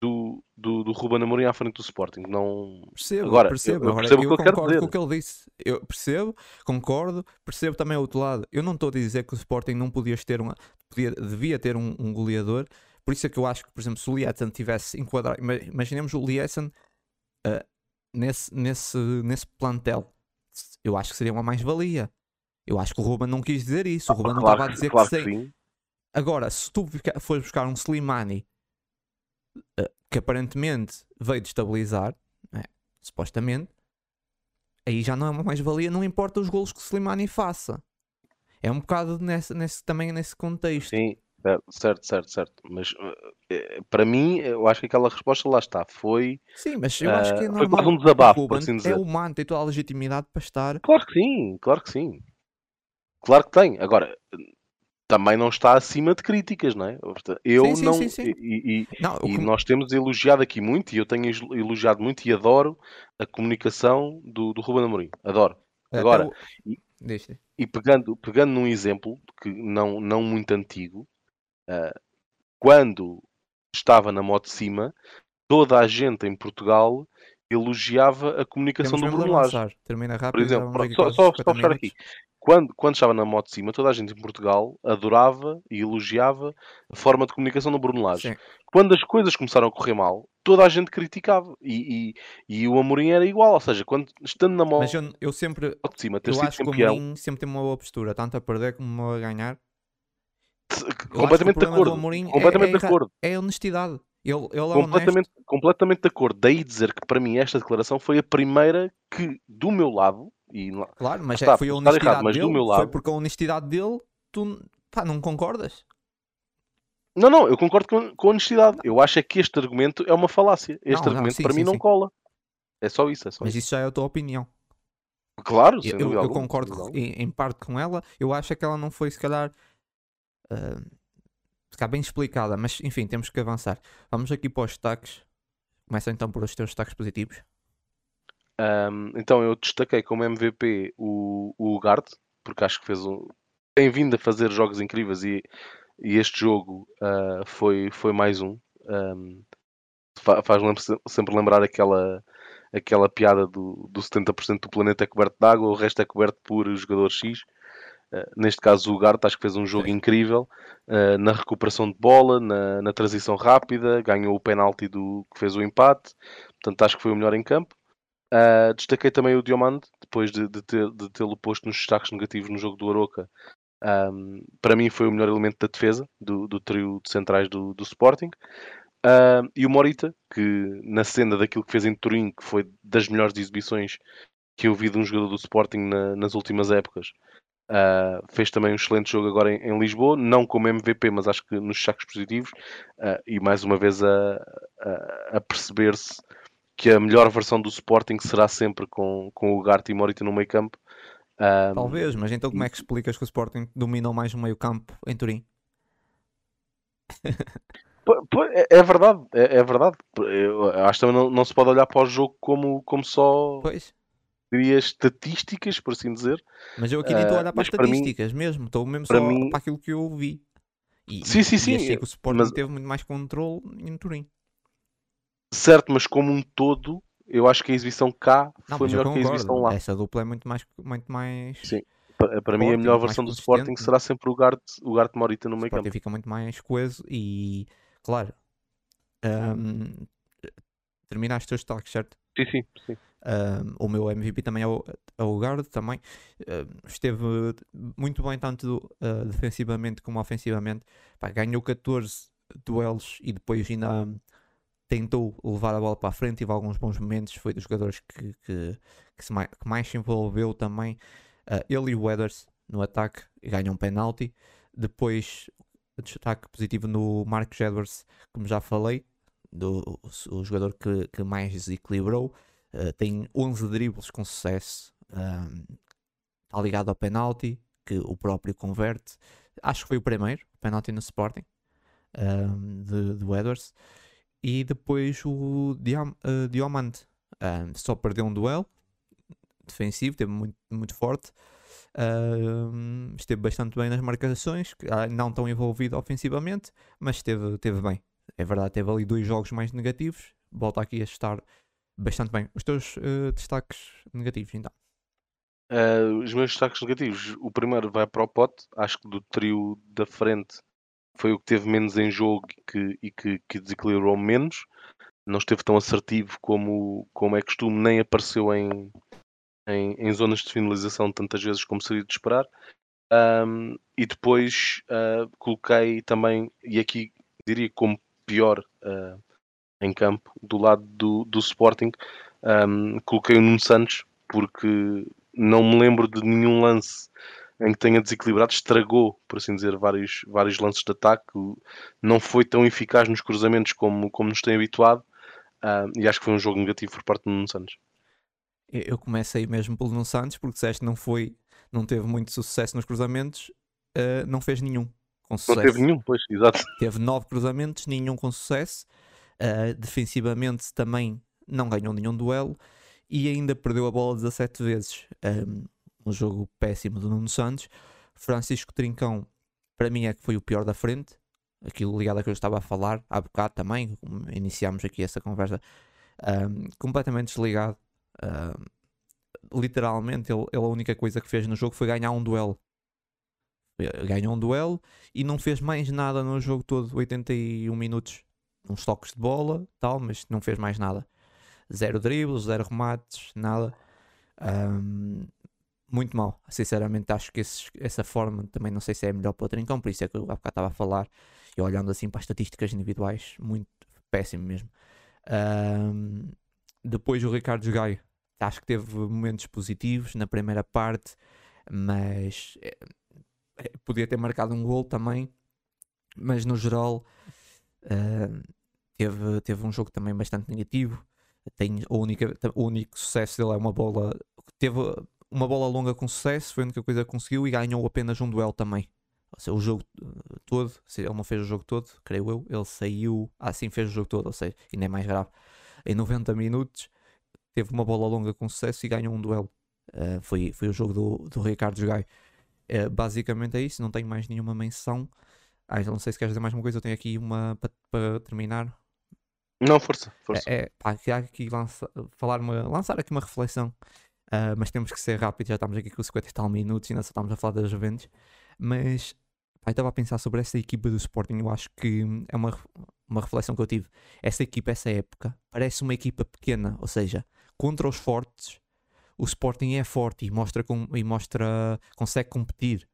S2: do, do, do Ruben Amorim à frente do Sporting. Não,
S1: Percebo,
S2: Agora, eu-
S1: percebo.
S2: eu
S1: Agora,
S2: percebo o
S1: eu
S2: que eu quero
S1: concordo com o que ele disse. Eu percebo, concordo, percebo também o outro lado. Eu não estou a dizer que o Sporting não podias ter uma, podia, devia ter um, um goleador. Por isso é que eu acho que, por exemplo, se o Lietzen tivesse enquadrado, ima- imaginemos o Lietzen ah, nesse, nesse, nesse plantel, eu acho que seria uma mais-valia. Eu acho que o Ruben não quis dizer isso. O Ruben não estava a dizer
S2: claro
S1: que
S2: que
S1: sei.
S2: sim.
S1: Agora, se tu fores buscar um Slimani eh, que aparentemente veio destabilizar, né, supostamente, aí já não é uma mais-valia, não importa os golos que o Slimani faça. É um bocado nesse, nesse- também nesse contexto.
S2: Sim, certo, certo, certo, certo. Mas uh, eh, para mim, eu acho que aquela resposta lá está. Foi.
S1: Sim, mas eu acho que é
S2: Ah, foi
S1: normal.
S2: quase um desabafo, por
S1: Ruben
S2: assim
S1: é
S2: dizer.
S1: humano, tem toda a legitimidade para estar.
S2: Claro que sim, claro que sim. Claro que tem. Agora, também não está acima de críticas, não é? Eu
S1: Sim, sim,
S2: não.
S1: sim.
S2: E, e-
S1: Não,
S2: e
S1: que-
S2: nós temos elogiado aqui muito, e eu tenho elo- elogiado muito e adoro a comunicação do, do Ruben Amorim. Adoro. agora,
S1: o-
S2: e-
S1: Diz, diz.
S2: E pegando, pegando num exemplo que não, não muito antigo, ah, quando estava na moto de cima, toda a gente em Portugal elogiava a comunicação
S1: Temos
S2: do Bruno Lage.
S1: Termina rápido.
S2: Por exemplo, pronto, só, só,
S1: 50
S2: só fechar aqui. Quando, quando estava na moto de cima, toda a gente em Portugal adorava e elogiava a forma de comunicação do Bruno Lage.
S1: Sim.
S2: Quando as coisas começaram a correr mal, toda a gente criticava. E, e, e o Amorim era igual. Ou seja, quando estando na moto
S1: Mas eu, eu sempre,
S2: de cima, ter
S1: eu
S2: sido
S1: acho que o
S2: campeão,
S1: Amorim sempre tem uma boa postura, tanto a perder como a ganhar. Eu
S2: completamente de
S1: do
S2: acordo.
S1: É-
S2: Completamente
S1: é
S2: de
S1: erra-
S2: acordo.
S1: É a honestidade. Ele, ele é
S2: completamente,
S1: honesto.
S2: completamente de acordo. Daí dizer que para mim esta declaração foi a primeira que, do meu lado, e não-
S1: Claro, mas
S2: Está,
S1: é, foi a honestidade
S2: errado, mas do
S1: dele.
S2: meu
S1: Foi
S2: lado-
S1: porque a honestidade dele, tu pá, não concordas?
S2: não, não, eu concordo com, com honestidade. Eu acho é que este argumento é uma falácia. Este
S1: Não, não,
S2: argumento
S1: sim,
S2: para
S1: sim,
S2: mim não
S1: sim.
S2: cola. É só isso, é só
S1: Mas
S2: isso.
S1: isso já é a tua opinião.
S2: Claro,
S1: Eu, eu
S2: alguma,
S1: concordo em, em parte com ela. Eu acho é que ela não foi, se calhar, ah, se calhar bem explicada. Mas enfim, temos que avançar. Vamos aqui para os destaques. Começa então por os teus destaques positivos.
S2: Ahm, então eu destaquei como MVP o, o Ugarte, porque acho que fez um. tem vindo a fazer jogos incríveis e, e este jogo ah, foi, foi mais um. Fa- faz lem- sempre lembrar aquela, aquela piada do, do 70% do planeta é coberto de água, o resto é coberto por jogador X. Uh, neste caso, o Ugarte acho que fez um jogo incrível uh, na recuperação de bola, na, na transição rápida, ganhou o penalti do que fez o empate, portanto acho que foi o melhor em campo. Uh, destaquei também o Diomande, depois de, de, ter, de tê-lo posto nos destaques negativos no jogo do Aroca. Um, para mim foi o melhor elemento da defesa do, do trio de centrais do, do Sporting. Uh, e o Morita, que na cena daquilo que fez em Turim, que foi das melhores exibições que eu vi de um jogador do Sporting na, nas últimas épocas, uh, fez também um excelente jogo agora em, em, Lisboa, não como MVP, mas acho que nos sacos positivos, uh, e mais uma vez a, a, a perceber-se que a melhor versão do Sporting será sempre com, com o Garte e Morita no meio campo.
S1: Talvez, mas então como é que explicas que o Sporting dominou mais o meio campo em Turim?
S2: É, é verdade, é, é verdade. Eu acho que também não, não, se pode olhar para o jogo como, como só
S1: pois.
S2: Diria estatísticas, por assim dizer.
S1: Mas eu aqui nem estou a olhar para as estatísticas mim, mesmo, estou mesmo para só mim... para aquilo que eu vi. E,
S2: sim, sim,
S1: e
S2: sim.
S1: achei que o Sporting mas... teve muito mais controle em Turim.
S2: Certo, mas como um todo, eu acho que a exibição cá
S1: não,
S2: foi melhor que a exibição lá.
S1: Essa dupla é muito mais. Muito mais...
S2: Sim. Para, para mim, a melhor versão do Sporting será sempre o Gart, o Gart Morita no meio campo.
S1: fica muito mais coeso e Claro. Um, terminaste os teus destaques, certo?
S2: Sim, sim. sim.
S1: Um, o meu MVP também é o, é o Guard, também uh, esteve muito bem tanto uh, defensivamente como ofensivamente. Pá, ganhou 14 duelos e depois ainda tentou levar a bola para a frente, teve alguns bons momentos, foi dos jogadores que, que, que, mais, que mais se envolveu também. Uh, ele e o Weathers no ataque ganham um penalti. Depois destaque positivo no Marcos Edwards, como já falei, do, o, o jogador que, que mais desequilibrou. Uh, tem 11 dribles com sucesso. está ligado ao penalti, que o próprio converte. Acho que foi o primeiro penalti no Sporting de, do Edwards. E depois o Diam, uh, Diamante só perdeu um duelo defensivo, teve muito, muito forte. Uh, esteve bastante bem nas marcações, ah, não tão envolvido ofensivamente, mas esteve, esteve bem. É verdade, teve ali dois jogos mais negativos. Volta aqui a estar bastante bem. Os teus uh, destaques negativos, então?
S2: Uh, os meus destaques negativos, o primeiro vai para o Pote, acho que do trio da frente foi o que teve menos em jogo e que, e que, que desequilibrou menos. Não esteve tão assertivo como, como é costume, nem apareceu em, em, em zonas de finalização tantas vezes como seria de esperar. Um, e depois uh, coloquei também, e aqui diria como pior uh, em campo, do lado do, do Sporting, um, coloquei o Nuno Santos, porque não me lembro de nenhum lance em que tenha desequilibrado, estragou, por assim dizer, vários, vários lances de ataque, não foi tão eficaz nos cruzamentos como, como nos tem habituado, uh, e acho que foi um jogo negativo por parte do Nuno Santos
S1: eu comecei mesmo pelo Nuno Santos, porque disseste não foi, não teve muito sucesso nos cruzamentos, uh, não fez nenhum com sucesso.
S2: Não teve nenhum, pois, exato.
S1: Teve nove cruzamentos, nenhum com sucesso. Uh, defensivamente também não ganhou nenhum duelo e ainda perdeu a bola 17 vezes. Um, um jogo péssimo do Nuno Santos. Francisco Trincão, para mim, é que foi o pior da frente. Aquilo ligado a que eu estava a falar, há bocado também, iniciámos aqui essa conversa, um, completamente desligado Uh, literalmente, ele, ele, a única coisa que fez no jogo foi ganhar um duelo. Ganhou um duelo e não fez mais nada no jogo todo, 81 minutos. Uns toques de bola, tal, mas não fez mais nada. Zero dribles, zero remates, nada. Um, muito mal. Sinceramente, acho que esses, essa forma também não sei se é melhor para o Trincão, por isso é que eu há bocado estava a falar. E olhando assim para as estatísticas individuais, muito péssimo mesmo. Um, depois o Ricardo Gaio, acho que teve momentos positivos na primeira parte, mas é, podia ter marcado um gol também. Mas no geral uh, teve, teve um jogo também bastante negativo. Tem, a única, o único sucesso dele é uma bola. Teve uma bola longa com sucesso, foi a única coisa que conseguiu e ganhou apenas um duelo também. Ou seja, o jogo todo, ele não fez o jogo todo, creio eu, ele saiu, assim fez o jogo todo, ou seja, ainda é mais grave em 90 minutos, teve uma bola longa com sucesso e ganhou um duelo. Uh, foi, foi o jogo do, do Ricardo Gai. Uh, basicamente é isso, não tenho mais nenhuma menção. Ah, então não sei se queres dizer mais uma coisa, eu tenho aqui uma para terminar.
S2: Não, força, força.
S1: É, é pá, aqui lança, falar uma, lançar aqui uma reflexão, uh, mas temos que ser rápido, já estamos aqui com 50 e tal minutos e ainda só estamos a falar das Juventus. Mas pá, estava a pensar sobre essa equipa do Sporting, eu acho que é uma, uma reflexão que eu tive. Essa equipa, essa época, parece uma equipa pequena, ou seja, contra os fortes, o Sporting é forte e mostra, com, e mostra consegue competir.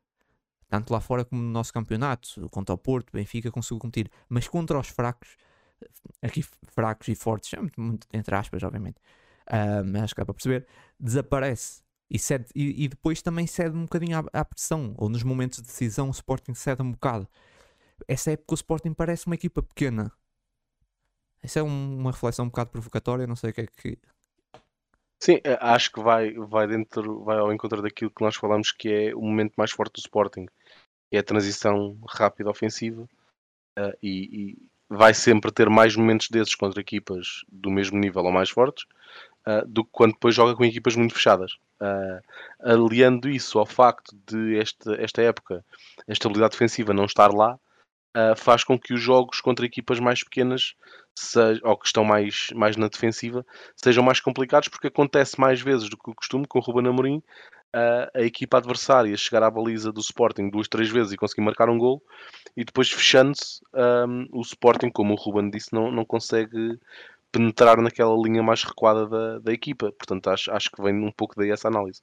S1: Tanto lá fora como no nosso campeonato, contra o Porto, Benfica, conseguiu competir. Mas contra os fracos, aqui fracos e fortes, muito, entre aspas, obviamente, uh, mas acho que dá para perceber, desaparece e, cede, e, e, depois também cede um bocadinho à, à, pressão, ou nos momentos de decisão o Sporting cede um bocado. Essa época o Sporting parece uma equipa pequena. Essa é um, uma reflexão um bocado provocatória, não sei o que é que.
S2: Sim, eh, acho que vai, vai, dentro, vai ao encontro daquilo que nós falamos que é o momento mais forte do Sporting, é a transição rápida ofensiva uh, e, e, vai sempre ter mais momentos desses contra equipas do mesmo nível ou mais fortes uh, do que quando depois joga com equipas muito fechadas. Uh, aliando isso ao facto de esta, esta época a estabilidade defensiva não estar lá, faz com que os jogos contra equipas mais pequenas seja, ou que estão mais, mais na defensiva sejam mais complicados porque acontece mais vezes do que o costume com o Ruben Amorim a equipa adversária chegar à baliza do Sporting duas, três vezes e conseguir marcar um gol e depois fechando-se um, o Sporting, como o Ruben disse, não, não consegue penetrar naquela linha mais recuada da, da equipa. Portanto, acho, acho que vem um pouco daí essa análise.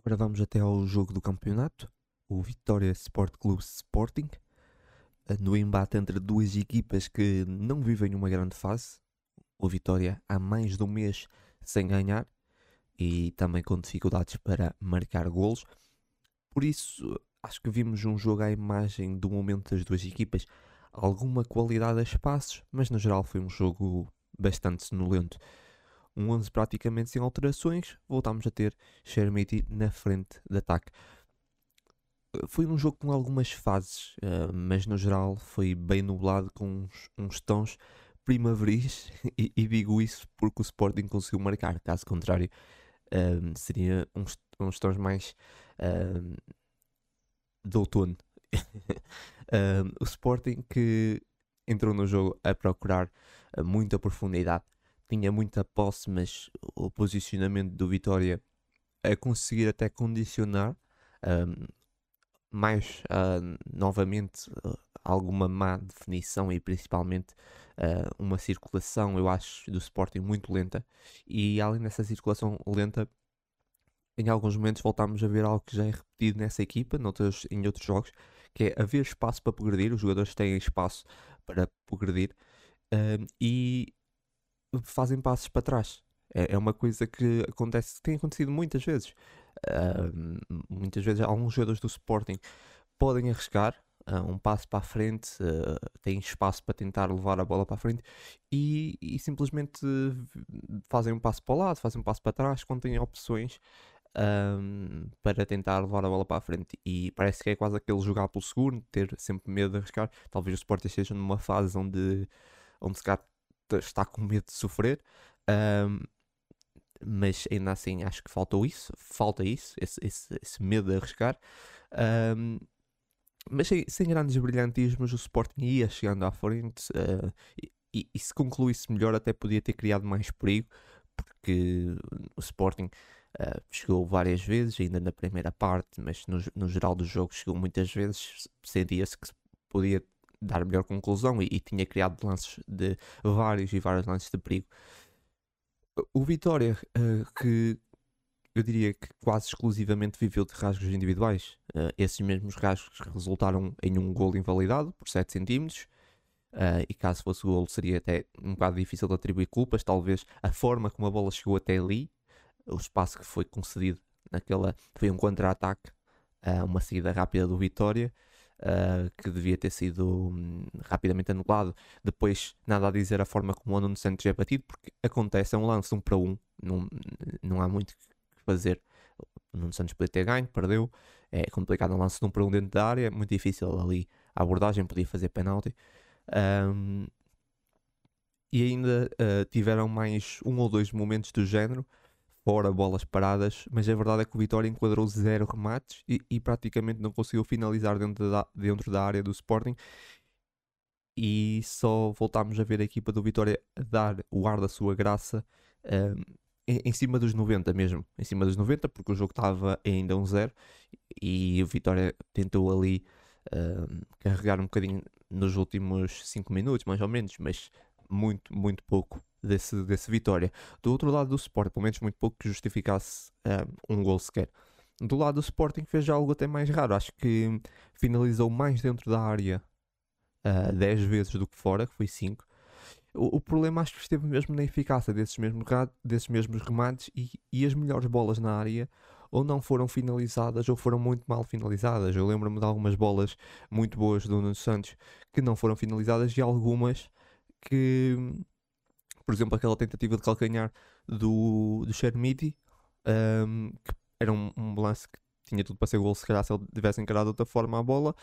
S1: Agora vamos até ao jogo do campeonato, o Vitória Sport Clube Sporting, no embate entre duas equipas que não vivem uma grande fase. O Vitória há mais de um mês sem ganhar e também com dificuldades para marcar golos. Por isso, acho que vimos um jogo à imagem do momento das duas equipas. Alguma qualidade a espaços, mas no geral foi um jogo bastante sonolento. Um 11 praticamente sem alterações, voltámos a ter Shermiti na frente de ataque. Foi um jogo com algumas fases, uh, mas no geral foi bem nublado com uns, uns tons primaveris (laughs) e, e, digo isso porque o Sporting conseguiu marcar, caso contrário uh, seria uns, uns tons mais uh, de outono. (laughs) o Sporting que entrou no jogo a procurar muita profundidade. Tinha muita posse, mas o posicionamento do Vitória a conseguir até condicionar um, mais uh, novamente uh, alguma má definição e principalmente uh, uma circulação, eu acho, do Sporting muito lenta. E além dessa circulação lenta, em alguns momentos voltámos a ver algo que já é repetido nessa equipa, noutros, em outros jogos, que é haver espaço para progredir, os jogadores têm espaço para progredir uh, e fazem passos para trás. É, é, uma coisa que acontece, tem acontecido muitas vezes. Uh, muitas vezes alguns jogadores do Sporting podem arriscar um passo para a frente, uh, têm espaço para tentar levar a bola para a frente e, e, simplesmente fazem um passo para o lado, fazem um passo para trás quando têm opções um, para tentar levar a bola para a frente. E parece que é quase aquele jogar pelo seguro, ter sempre medo de arriscar. Talvez o Sporting esteja numa fase onde, onde se está com medo de sofrer. Um, mas ainda assim acho que faltou isso, falta isso, esse, esse, esse medo de arriscar. Um, mas sem, sem, grandes brilhantismos, o Sporting ia chegando à frente uh, e, e, se concluísse melhor, até podia ter criado mais perigo, porque o Sporting Uh, chegou várias vezes, ainda na primeira parte, mas no, no geral do jogo chegou muitas vezes. Sentia-se que podia dar melhor conclusão e, e, tinha criado lances de vários e vários lances de perigo. O Vitória, uh, que eu diria que quase exclusivamente viveu de rasgos individuais, uh, esses mesmos rasgos resultaram em um gol invalidado por 7 centímetros. Uh, e caso fosse o golo seria até um bocado difícil de atribuir culpas, talvez a forma como a bola chegou até ali o espaço que foi concedido naquela foi um contra-ataque, uh, uma saída rápida do Vitória. Uh, que devia ter sido um, rapidamente anulado. Depois, nada a dizer a forma como o Nuno Santos é batido, porque acontece, é um lance um para um, não, não há muito fazer. O Nuno Santos podia ter ganho, perdeu. É complicado um lance de um para um dentro da área, é muito difícil ali a abordagem, podia fazer penalti. Um, e ainda uh, tiveram mais um ou dois momentos do género fora bolas paradas, mas a verdade é que o Vitória enquadrou zero remates e, e praticamente não conseguiu finalizar dentro da, dentro da área do Sporting. E só voltámos a ver a equipa do Vitória dar o ar da sua graça um, em, cima dos 90 mesmo. Em cima dos 90, porque o jogo estava ainda um zero e o Vitória tentou ali um, carregar um bocadinho nos últimos 5 minutos, mais ou menos, mas muito, muito pouco desse, desse Vitória. Do outro lado do Sport, pelo menos muito pouco que justificasse um, um gol sequer. Do lado do Sporting fez algo até mais raro. Acho que finalizou mais dentro da área uh, 10 vezes do que fora, que foi 5. O, problema acho que esteve mesmo na eficácia desses mesmos, desses mesmos remates e, e as melhores bolas na área ou não foram finalizadas ou foram muito mal finalizadas. Eu lembro-me de algumas bolas muito boas do Nuno Santos que não foram finalizadas e algumas que, por exemplo, aquela tentativa de calcanhar do, do Chermiti, um, que era um, um lance que tinha tudo para ser gol se calhar se ele tivesse encarado de outra forma a bola,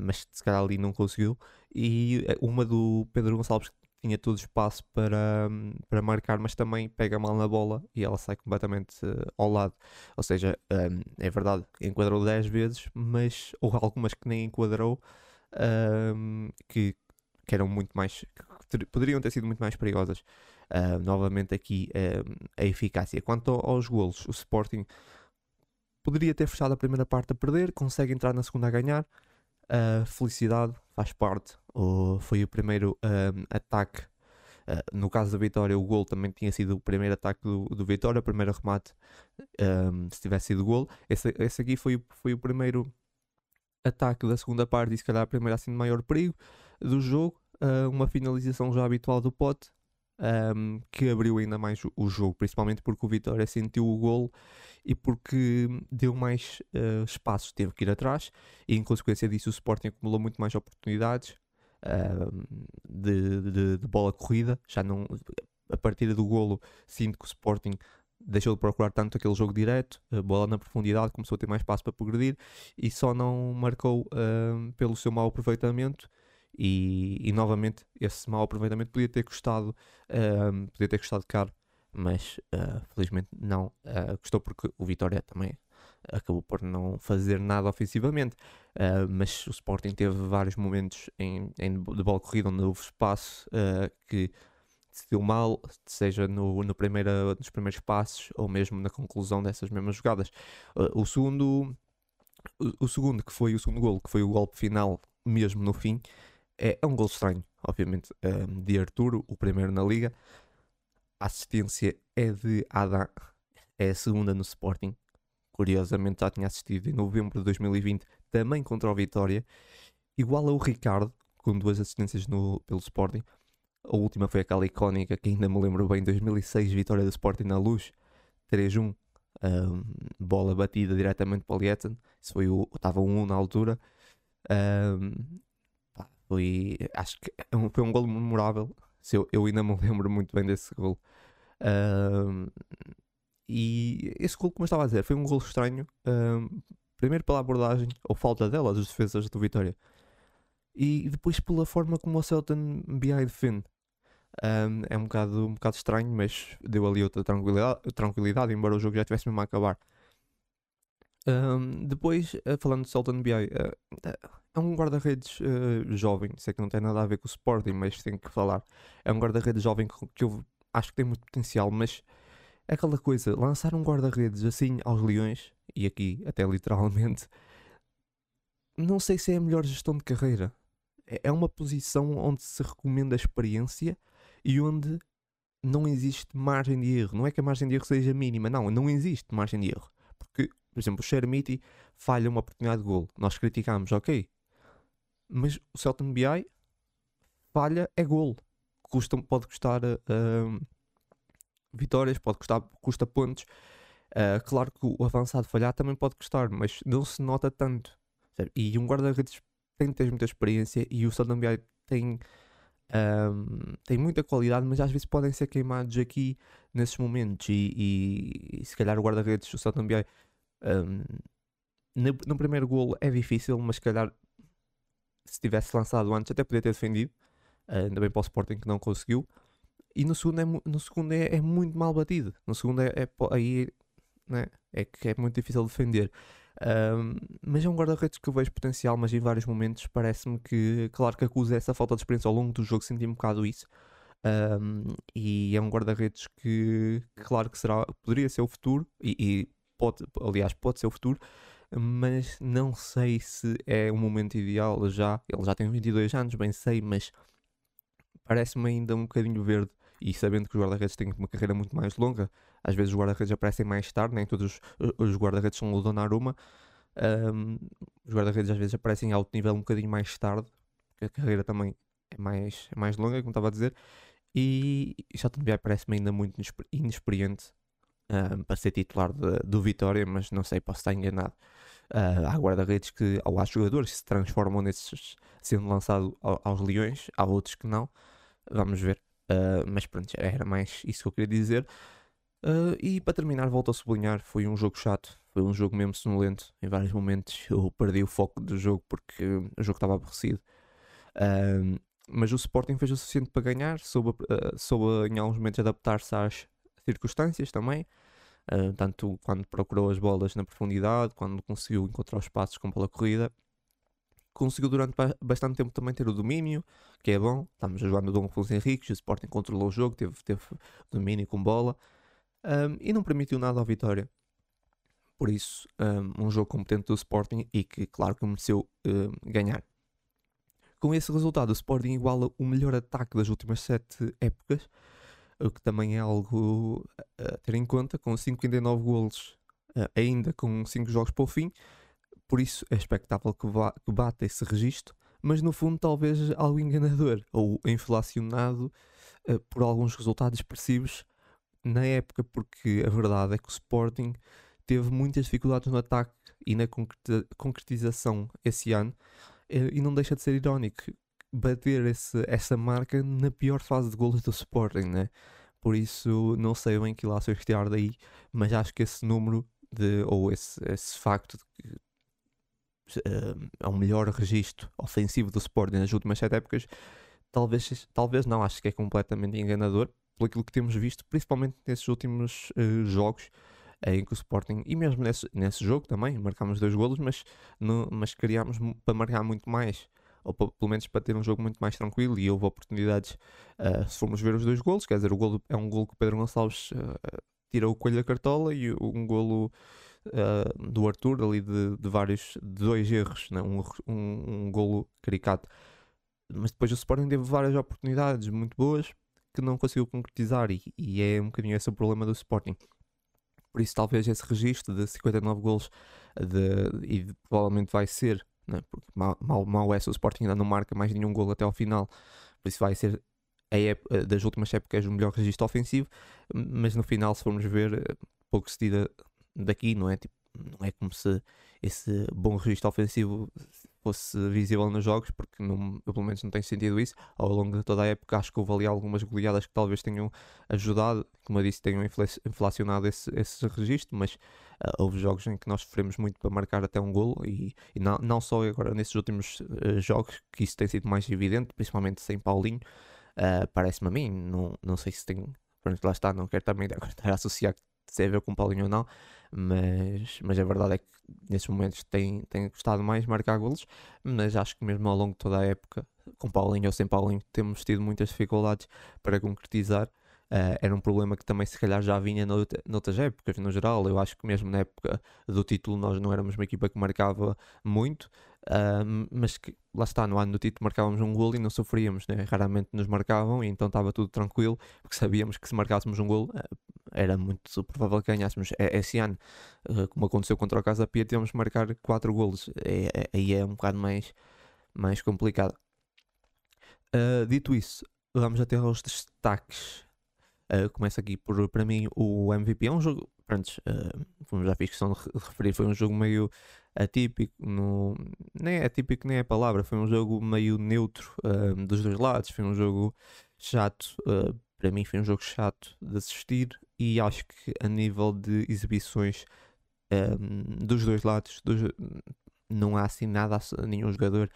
S1: mas se calhar ali não conseguiu. E eh, uma do Pedro Gonçalves tinha todo espaço para, para marcar, mas também pega mal na bola e ela sai completamente uh, ao lado. Ou seja, um, é verdade, enquadrou 10 vezes, mas houve algumas que nem enquadrou, um, que, que eram muito mais. poderiam ter sido muito mais perigosas. Uh, novamente aqui a eficácia. Quanto aos golos, o Sporting poderia ter fechado a primeira parte a perder, consegue entrar na segunda a ganhar. Uh, felicidade faz parte. O, foi o primeiro um, ataque. Uh, no caso da Vitória, o gol também tinha sido o primeiro ataque do, do Vitória, o primeiro remate, um, se tivesse sido gol. Esse, esse aqui foi, foi o primeiro ataque da segunda parte e se calhar a primeira assim de maior perigo do jogo. Uh, uma finalização já habitual do Pote, um, que abriu ainda mais o, jogo, principalmente porque o Vitória sentiu o gol e porque deu mais uh, espaço, teve que ir atrás e em consequência disso o Sporting acumulou muito mais oportunidades uh, de, de, de, bola corrida, já não a partir do golo sinto que o Sporting deixou de procurar tanto aquele jogo direto, bola na profundidade, começou a ter mais espaço para progredir e só não marcou uh, pelo seu mau aproveitamento e, e, novamente esse mau aproveitamento podia ter custado uh, podia ter custado caro mas uh, felizmente não uh, custou porque o Vitória também acabou por não fazer nada ofensivamente. Uh, mas o Sporting teve vários momentos em, em de bola corrida onde houve espaço que deu mal, seja no, no primeira, nos primeiros passos ou mesmo na conclusão dessas mesmas jogadas. O segundo. O, o, segundo, que foi o segundo gol, que foi o golpe final, mesmo no fim, é, é um gol estranho, obviamente, de Arturo, o primeiro na liga, a assistência é de Adam, é a segunda no Sporting. Curiosamente já tinha assistido em novembro de 2020 também contra o Vitória. Igual ao Ricardo, com duas assistências no, pelo Sporting. A última foi aquela icónica que ainda me lembro bem, 2006, vitória do Sporting na Luz, 3-1, um, bola batida diretamente para o Lietzen, isso foi o, estava um 1 na altura. Um, foi, acho que é foi um gol memorável, eu, eu ainda me lembro muito bem desse gol. Uh, e esse gol, como eu estava a dizer, foi um gol estranho. Primeiro pela abordagem, ou falta dela, das defesas do Vitória. E depois pela forma como o Celton BI defende. Um, é um bocado, um bocado estranho, mas deu ali outra tranquilidade, tranquilidade embora o jogo já estivesse mesmo a acabar. Um, depois, uh, falando de Celton BI, uh, é um guarda-redes uh, jovem, sei que não tem nada a ver com o Sporting, mas tenho que falar. É um guarda-redes jovem que eu acho que tem muito potencial, mas é aquela coisa, lançar um guarda-redes assim aos leões, e aqui até literalmente, não sei se é a melhor gestão de carreira. É, é uma posição onde se recomenda a experiência e onde não existe margem de erro. Não é que a margem de erro seja mínima, não, não existe margem de erro. Porque, por exemplo, o Chermiti falha uma oportunidade de gol. Nós criticamos, ok, mas o Celton BI falha é gol. Custa, pode custar uh, vitórias, pode custar custa pontos. Uh, claro que o avançado falhar também pode custar, mas não se nota tanto. E um guarda-redes tem que ter muita experiência e o Celton BI tem, um, tem muita qualidade, mas às vezes podem ser queimados aqui nesses momentos. E, e, e se calhar o guarda-redes, o Celton BI, um, no, no, primeiro golo é difícil, mas se calhar se tivesse lançado antes, até podia ter defendido. Uh, ainda bem para o Sporting que não conseguiu. E no segundo é, no segundo é, é muito mal batido. No segundo é, é aí né, é que é muito difícil defender. Um, mas é um guarda-redes que eu vejo potencial, mas em vários momentos parece-me que, claro que acusa essa falta de experiência ao longo do jogo, senti um bocado isso. Um, e é um guarda-redes que, claro que será, poderia ser o futuro, e, e pode, aliás, pode ser o futuro, mas não sei se é o momento ideal já. Ele já tem 22 anos, bem sei, mas parece-me ainda um bocadinho verde. E sabendo que os guarda-redes têm uma carreira muito mais longa, às vezes os guarda-redes aparecem mais tarde, nem todos os guarda-redes são o Donnarumma. Um, os guarda-redes às vezes aparecem em alto nível um bocadinho mais tarde, porque a carreira também é mais, é mais longa, como estava a dizer. E Shelton Vieira parece-me ainda muito inexperiente uh, para ser titular de, do Vitória, mas não sei, posso estar enganado. Uh, há guarda-redes que, ou há jogadores que se transformam nesses, sendo lançado ao, aos Leões, há outros que não. Vamos ver. Uh, mas pronto, era mais isso que eu queria dizer. Uh, e para terminar, volto a sublinhar: foi um jogo chato, foi um jogo mesmo sonolento. Em vários momentos eu perdi o foco do jogo porque o jogo estava aborrecido. Mas o Sporting fez o suficiente para ganhar, soube, soube em alguns momentos adaptar-se às circunstâncias também. Uh, tanto quando procurou as bolas na profundidade, quando conseguiu encontrar os passos com bola corrida. Conseguiu durante bastante tempo também ter o domínio, que é bom. Estamos a jogar no Dom Afonso Henrique, o Sporting controlou o jogo, teve, teve domínio com bola um, e não permitiu nada ao Vitória. Por isso, um, um, jogo competente do Sporting e que, claro, que mereceu um, ganhar. Com esse resultado, o Sporting iguala o melhor ataque das últimas sete épocas, o que também é algo a ter em conta, com 59 golos, uh, ainda com 5 jogos para o fim. Por isso, é expectável que, que bata esse registro, mas no fundo, talvez algo enganador ou inflacionado uh, por alguns resultados expressivos na época, porque a verdade é que o Sporting teve muitas dificuldades no ataque e na concretização esse ano, eh, e não deixa de ser irónico bater esse, essa marca na pior fase de golos do Sporting, né? Por isso, não sei bem que se retirar daí, mas acho que esse número de, ou esse, esse facto de que uh, é o melhor registro ofensivo do Sporting nas últimas sete épocas, talvez, talvez não, acho que é completamente enganador, por aquilo que temos visto, principalmente nesses últimos uh, jogos uh, em que o Sporting, e mesmo nesse, nesse jogo também, marcámos dois golos, mas, no, mas queríamos para marcar muito mais, ou pelo menos para ter um jogo muito mais tranquilo, e houve oportunidades, uh, se formos ver os dois golos, quer dizer, o golo é um golo que o Pedro Gonçalves tira o coelho da cartola, e um golo do Arthur, ali de, de vários, de dois erros, né? um, um, um golo caricato. Mas depois o Sporting teve várias oportunidades muito boas, que não conseguiu concretizar e, e é um bocadinho esse o problema do Sporting. Por isso, talvez esse registro de 59 golos de, e de, provavelmente vai ser, né, porque mal, mal, mal é o Sporting ainda não marca mais nenhum golo até ao final, por isso vai ser época, das últimas épocas o melhor registro ofensivo, mas no final, se formos ver, pouco se tira daqui, não é? Tipo, não é como se esse bom registro ofensivo fosse visível nos jogos, porque não, eu pelo menos não tenho sentido isso. Ao longo de toda a época, acho que houve ali algumas goleadas que talvez tenham ajudado, como eu disse, tenham inflacionado esse, esse registro, mas uh, houve jogos em que nós sofremos muito para marcar até um golo, e, e não, não só agora nesses últimos uh, jogos, que isso tem sido mais evidente, principalmente sem Paulinho, uh, parece-me a mim, não, não sei se tem. Pronto, lá está, não quero também agora estar a associar que tem a ver com Paulinho ou não, mas, mas a verdade é que nesses momentos tem, tem gostado mais marcar golos, mas acho que mesmo ao longo de toda a época, com Paulinho ou sem Paulinho, temos tido muitas dificuldades para concretizar. Uh, era um problema que também se calhar já vinha noutra, noutras épocas, no geral. Eu acho que mesmo na época do título nós não éramos uma equipa que marcava muito, uh, mas que lá está, no ano do título marcávamos um gol e não sofríamos, né? raramente nos marcavam e então estava tudo tranquilo, porque sabíamos que se marcássemos um gol uh, era muito provável que ganhássemos. Esse ano, como aconteceu contra o Casa Pia, tivemos que marcar 4 golos, é, é, aí é um bocado mais, mais complicado. dito isso, vamos até aos destaques Uh, começa aqui por, para mim, o MVP. É um jogo, pronto, uh, como já fiz questão de referir, foi um jogo meio atípico, no, nem é atípico nem é a palavra, foi um jogo meio neutro uh, dos dois lados, foi um jogo chato, uh, para mim foi um jogo chato de assistir e acho que a nível de exibições um, dos dois lados dos, não há assim nada a nenhum jogador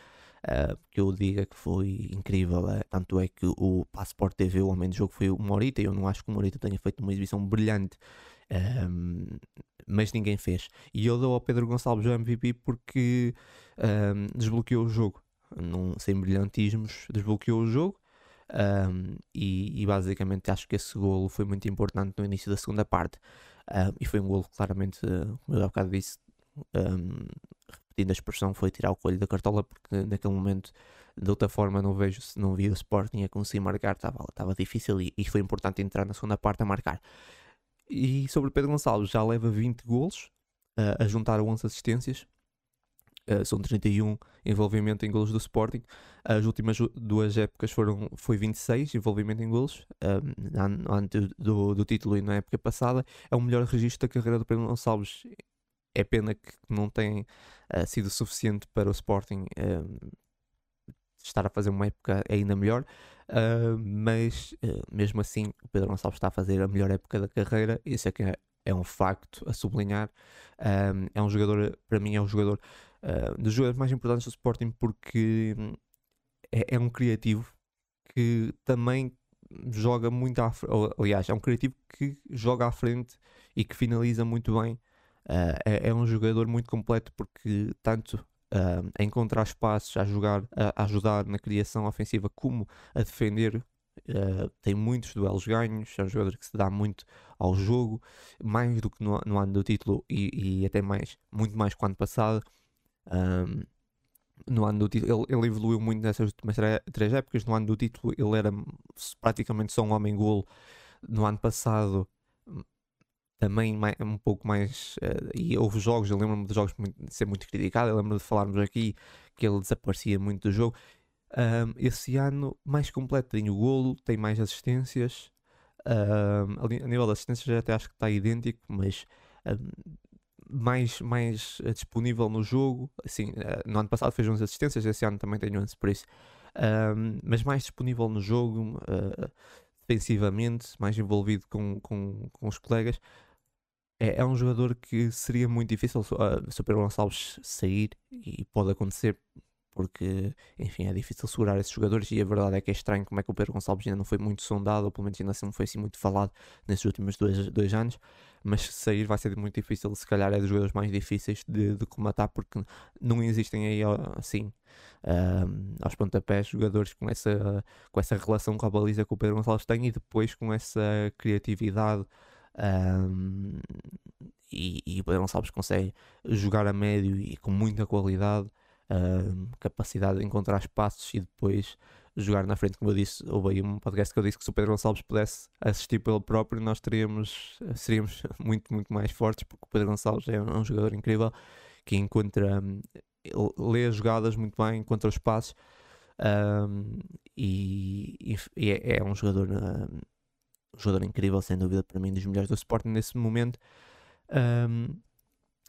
S1: uh, que eu diga que foi incrível. Uh, tanto é que o Passport TV, o homem do jogo, foi o Morita. Eu não acho que o Morita tenha feito uma exibição brilhante, um, mas ninguém fez. E eu dou ao Pedro Gonçalves o MVP porque um, desbloqueou o jogo. Num, sem brilhantismos, desbloqueou o jogo. Um, e, e, basicamente acho que esse golo foi muito importante no início da segunda parte. e foi um golo claramente, como eu há bocado disse, um, repetindo a expressão, foi tirar o coelho da cartola, porque naquele momento, de outra forma, não vejo, não via o Sporting a conseguir marcar, estava difícil e, e, foi importante entrar na segunda parte a marcar. E sobre Pedro Gonçalves, já leva 20 golos, uh, a juntar 11 assistências, Uh, são 31 envolvimento em golos do Sporting. As últimas duas épocas foram, foi 26 envolvimento em golos, um, antes do, do, título e na época passada. É o melhor registro da carreira do Pedro Gonçalves. É pena que não tem uh, sido suficiente para o Sporting uh, estar a fazer uma época ainda melhor, uh, mas mesmo assim o Pedro Gonçalves está a fazer a melhor época da carreira. Isso é que é, é um facto a sublinhar. é um jogador, para mim, é um jogador uh, dos jogadores mais importantes do Sporting porque hum, é, é um criativo que também joga muito à frente, aliás, é um criativo que joga à frente e que finaliza muito bem. Uh, é, é, um jogador muito completo porque tanto uh, a encontrar espaços, a jogar, a, ajudar na criação ofensiva, como a defender. Uh, tem muitos duelos ganhos, é um jogador que se dá muito ao jogo, mais do que no, no ano do título e, e, até mais, muito mais que o ano passado. Um, no ano do título, ele, ele, evoluiu muito nessas últimas três épocas. No ano do título, ele era praticamente só um homem-golo. No ano passado, também mais, um pouco mais. Uh, e houve jogos, eu lembro-me de jogos muito, ser muito criticado. Eu lembro de falarmos aqui que ele desaparecia muito do jogo. Um, esse ano, mais completo, tem o golo, tem mais assistências. Um, a nível de assistências, até acho que está idêntico, mas um, mais, mais uh, disponível no jogo. Assim, no ano passado fez 11 assistências, esse ano também tem 11 por isso. Um, mas mais disponível no jogo, uh, defensivamente, mais envolvido com, com, com os colegas. É, é, um jogador que seria muito difícil uh, se o Pedro Gonçalves sair e pode acontecer porque, enfim, é difícil segurar esses jogadores e a verdade é que é estranho como é que o Pedro Gonçalves ainda não foi muito sondado, ou pelo menos ainda assim não foi assim muito falado nesses últimos dois, dois anos, mas sair vai ser muito difícil, se calhar é dos jogadores mais difíceis de, de comatar porque não existem aí assim aos pontapés jogadores com essa, com essa relação com a baliza que o Pedro Gonçalves tem e depois com essa criatividade um, e, e o Pedro Gonçalves consegue jogar a médio e com muita qualidade capacidade de encontrar espaços e depois jogar na frente. Como eu disse, houve aí um podcast que eu disse que se o Pedro Gonçalves pudesse assistir pelo próprio, nós teríamos, seríamos (laughs) muito, muito mais fortes, porque o Pedro Gonçalves é um jogador incrível que encontra, lê as jogadas muito bem, encontra os passos um, e, e é, é, um jogador. Um, um jogador incrível, sem dúvida, para mim, dos melhores do Sporting nesse momento. Um,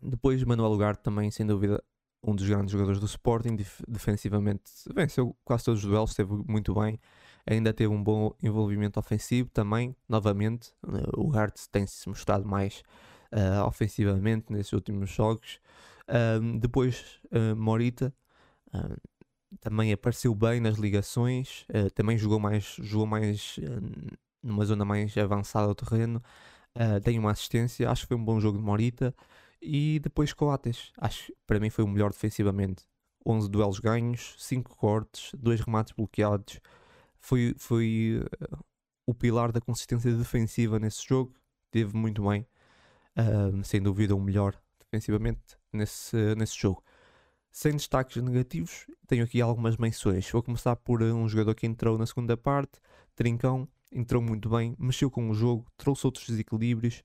S1: depois, Manuel Lugar também, sem dúvida, um dos grandes jogadores do Sporting, defensivamente venceu quase todos os duelos, esteve muito bem, ainda teve um bom envolvimento ofensivo também, novamente, o Hart tem-se mostrado mais uh, ofensivamente nesses últimos jogos. Um, depois, uh, Morita uh, também apareceu bem nas ligações, também jogou mais, jogou mais numa zona mais avançada do terreno, tem uma assistência, acho que foi um bom jogo de Morita. E depois Coates, acho para mim foi o melhor defensivamente. 11 duelos ganhos, 5 cortes, 2 remates bloqueados. Foi, foi uh, o pilar da consistência defensiva nesse jogo. Teve muito bem, uh, sem dúvida, o melhor defensivamente nesse, nesse jogo. Sem destaques negativos, tenho aqui algumas menções. Vou começar por uh, um jogador que entrou na segunda parte, Trincão, entrou muito bem, mexeu com o jogo, trouxe outros desequilíbrios.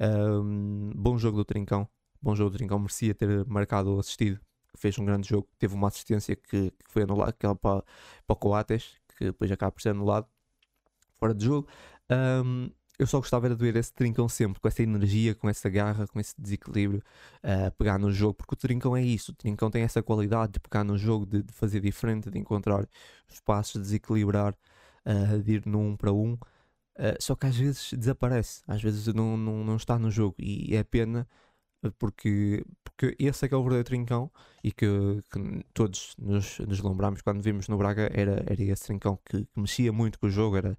S1: Um, bom jogo do Trincão. Bom jogo do Trincão. Merecia ter marcado ou assistido. Fez um grande jogo. Teve uma assistência que, que foi anulada, aquela para, para o Coates, que depois acaba por ser anulado. Fora de jogo. Um, eu só gostava de ver esse Trincão sempre, com essa energia, com essa garra, com esse desequilíbrio, uh, pegar no jogo, porque o Trincão é isso, o Trincão tem essa qualidade de pegar no jogo, de, de fazer diferente, de encontrar espaços, de desequilibrar, uh, de ir no um para um. Uh, só que às vezes desaparece, às vezes não, não, não está no jogo e é pena eh, porque, porque esse é que é o verdadeiro trincão e que, que todos nos, nos lembramos quando vimos no Braga era, era esse trincão que, que mexia muito com o jogo, era,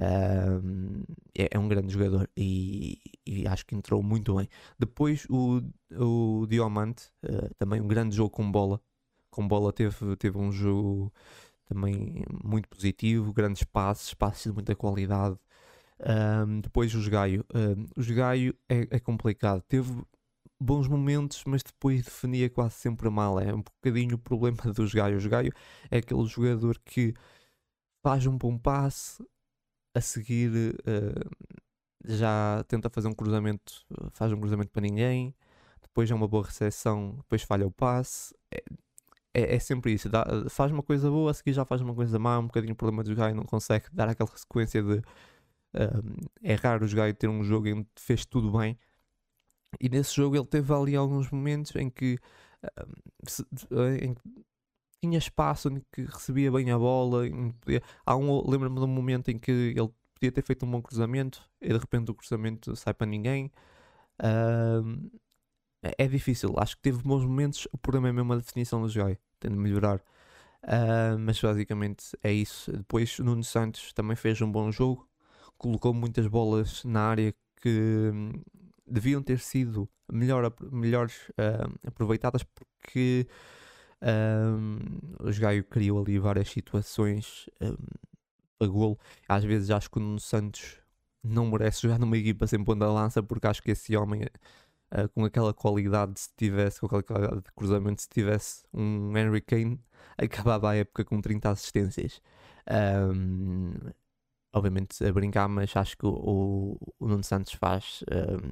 S1: uh, é, é, um grande jogador e, e, acho que entrou muito bem. Depois o, o Diamante, uh, também um grande jogo com bola, com bola teve, teve um jogo também muito positivo, grandes passes, passes de muita qualidade. Um, depois o Gaio. Um, o Gaio é, é, complicado. Teve bons momentos, mas depois definia quase sempre mal. É um bocadinho o problema dos Gaio. O Gaio é aquele jogador que faz um bom passe, a seguir uh, já tenta fazer um cruzamento, faz um cruzamento para ninguém, depois é uma boa recepção, depois falha o passe. É, é, é sempre isso. Dá, faz uma coisa boa, a seguir já faz uma coisa má, um bocadinho o problema do Gaio, não consegue dar aquela sequência de. Um, é raro o Gaio ter um jogo em que fez tudo bem. E nesse jogo ele teve ali alguns momentos em que, um, se, em que tinha espaço, em que recebia bem a bola. Há um, lembro-me de um momento em que ele podia ter feito um bom cruzamento e de repente o cruzamento sai para ninguém. Um, é difícil, acho que teve bons momentos. O problema é mesmo a definição do jogo, tem de melhorar. Uh, mas basicamente é isso. Depois Nuno Santos também fez um bom jogo, colocou muitas bolas na área que hum, deviam ter sido melhor, melhores uh, aproveitadas porque um, o Gaio criou ali várias situações um, a golo. Às vezes acho que o Nuno Santos não merece jogar numa equipa sem ponta lança porque acho que esse homem uh, com aquela qualidade se tivesse, com aquela qualidade de cruzamento, se tivesse um Henry Kane, (laughs) acabava a época com 30 assistências. Um, obviamente a brincar, mas acho que o, o Nuno Santos faz um,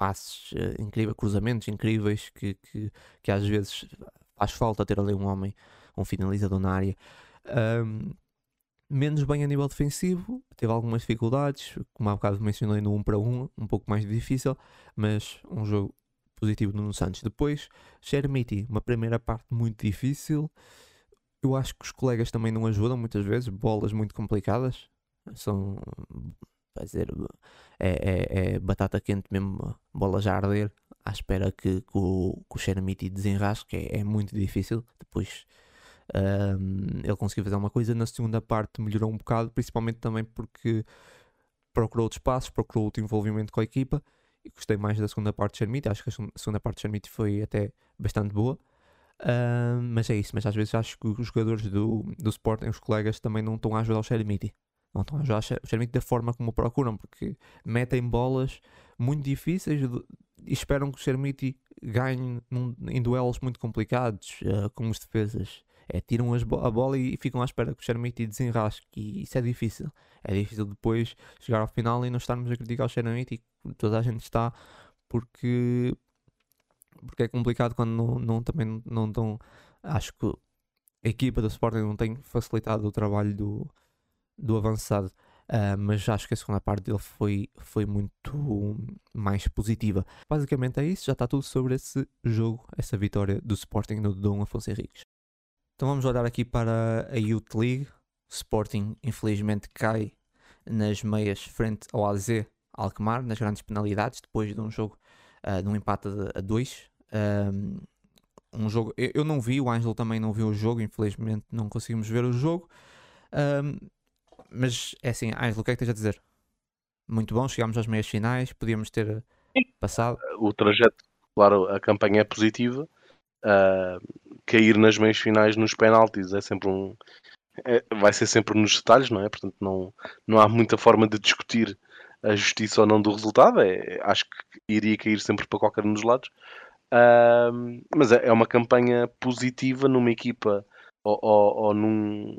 S1: uh, incríveis, cruzamentos incríveis que, que, que, às vezes faz falta ter ali um homem, um finalizador na área. Um, menos bem a nível defensivo, teve algumas dificuldades, como há bocado mencionei no 1 para 1, um pouco mais difícil, mas um jogo positivo no Santos. Depois, Chermiti, uma primeira parte muito difícil. Eu acho que os colegas também não ajudam muitas vezes, bolas muito complicadas. São, vai dizer, é, é, é batata quente mesmo, bola já a arder, à espera que, que o, que o Chermiti desenrasque, é, é muito difícil. Depois um, ele conseguiu fazer uma coisa, na segunda parte melhorou um bocado, principalmente também porque procurou outros passos, procurou outro envolvimento com a equipa e gostei mais da segunda parte de Chermite. Acho que a segunda parte de Chermite foi até bastante boa. mas é isso, mas às vezes acho que os jogadores do, do Sporting, os colegas, também não estão a ajudar o Chermite. Não estão a ajudar o da forma como procuram, porque metem bolas muito difíceis e esperam que o Chermite ganhe num, em duelos muito complicados uh, com os defesas é tiram as, a bola e ficam à espera que o Xeramite desenrasque. E isso é difícil. É difícil depois chegar ao final e não estarmos a criticar o Xeramite e toda a gente está porque, porque é complicado quando não, não também não estão. Acho que a equipa do Sporting não tem facilitado o trabalho do, do avançado. Uh, mas acho que a segunda parte dele foi, foi muito mais positiva. Basicamente é isso, já está tudo sobre esse jogo, essa vitória do Sporting no Dom Afonso Henriques. Então vamos olhar aqui para a Youth League. Sporting infelizmente cai nas meias frente ao AZ Alkmaar, nas grandes penalidades, depois de um jogo, uh, de um empate a 2. Um, um jogo, eu, eu, não vi, o Ângelo também não viu o jogo, infelizmente não conseguimos ver o jogo. Um, mas é assim, Ângelo, o que é que tens a dizer? Muito bom, chegámos às meias finais, podíamos ter passado.
S2: O trajeto, claro, a campanha é positiva. Uh, cair nas meias finais nos penaltis é sempre um. É, vai ser sempre nos detalhes, não é? Portanto, não, não há muita forma de discutir a justiça ou não do resultado. É, acho que iria cair sempre para qualquer um dos lados. Uh, mas é, é, uma campanha positiva numa equipa ou, ou, ou num,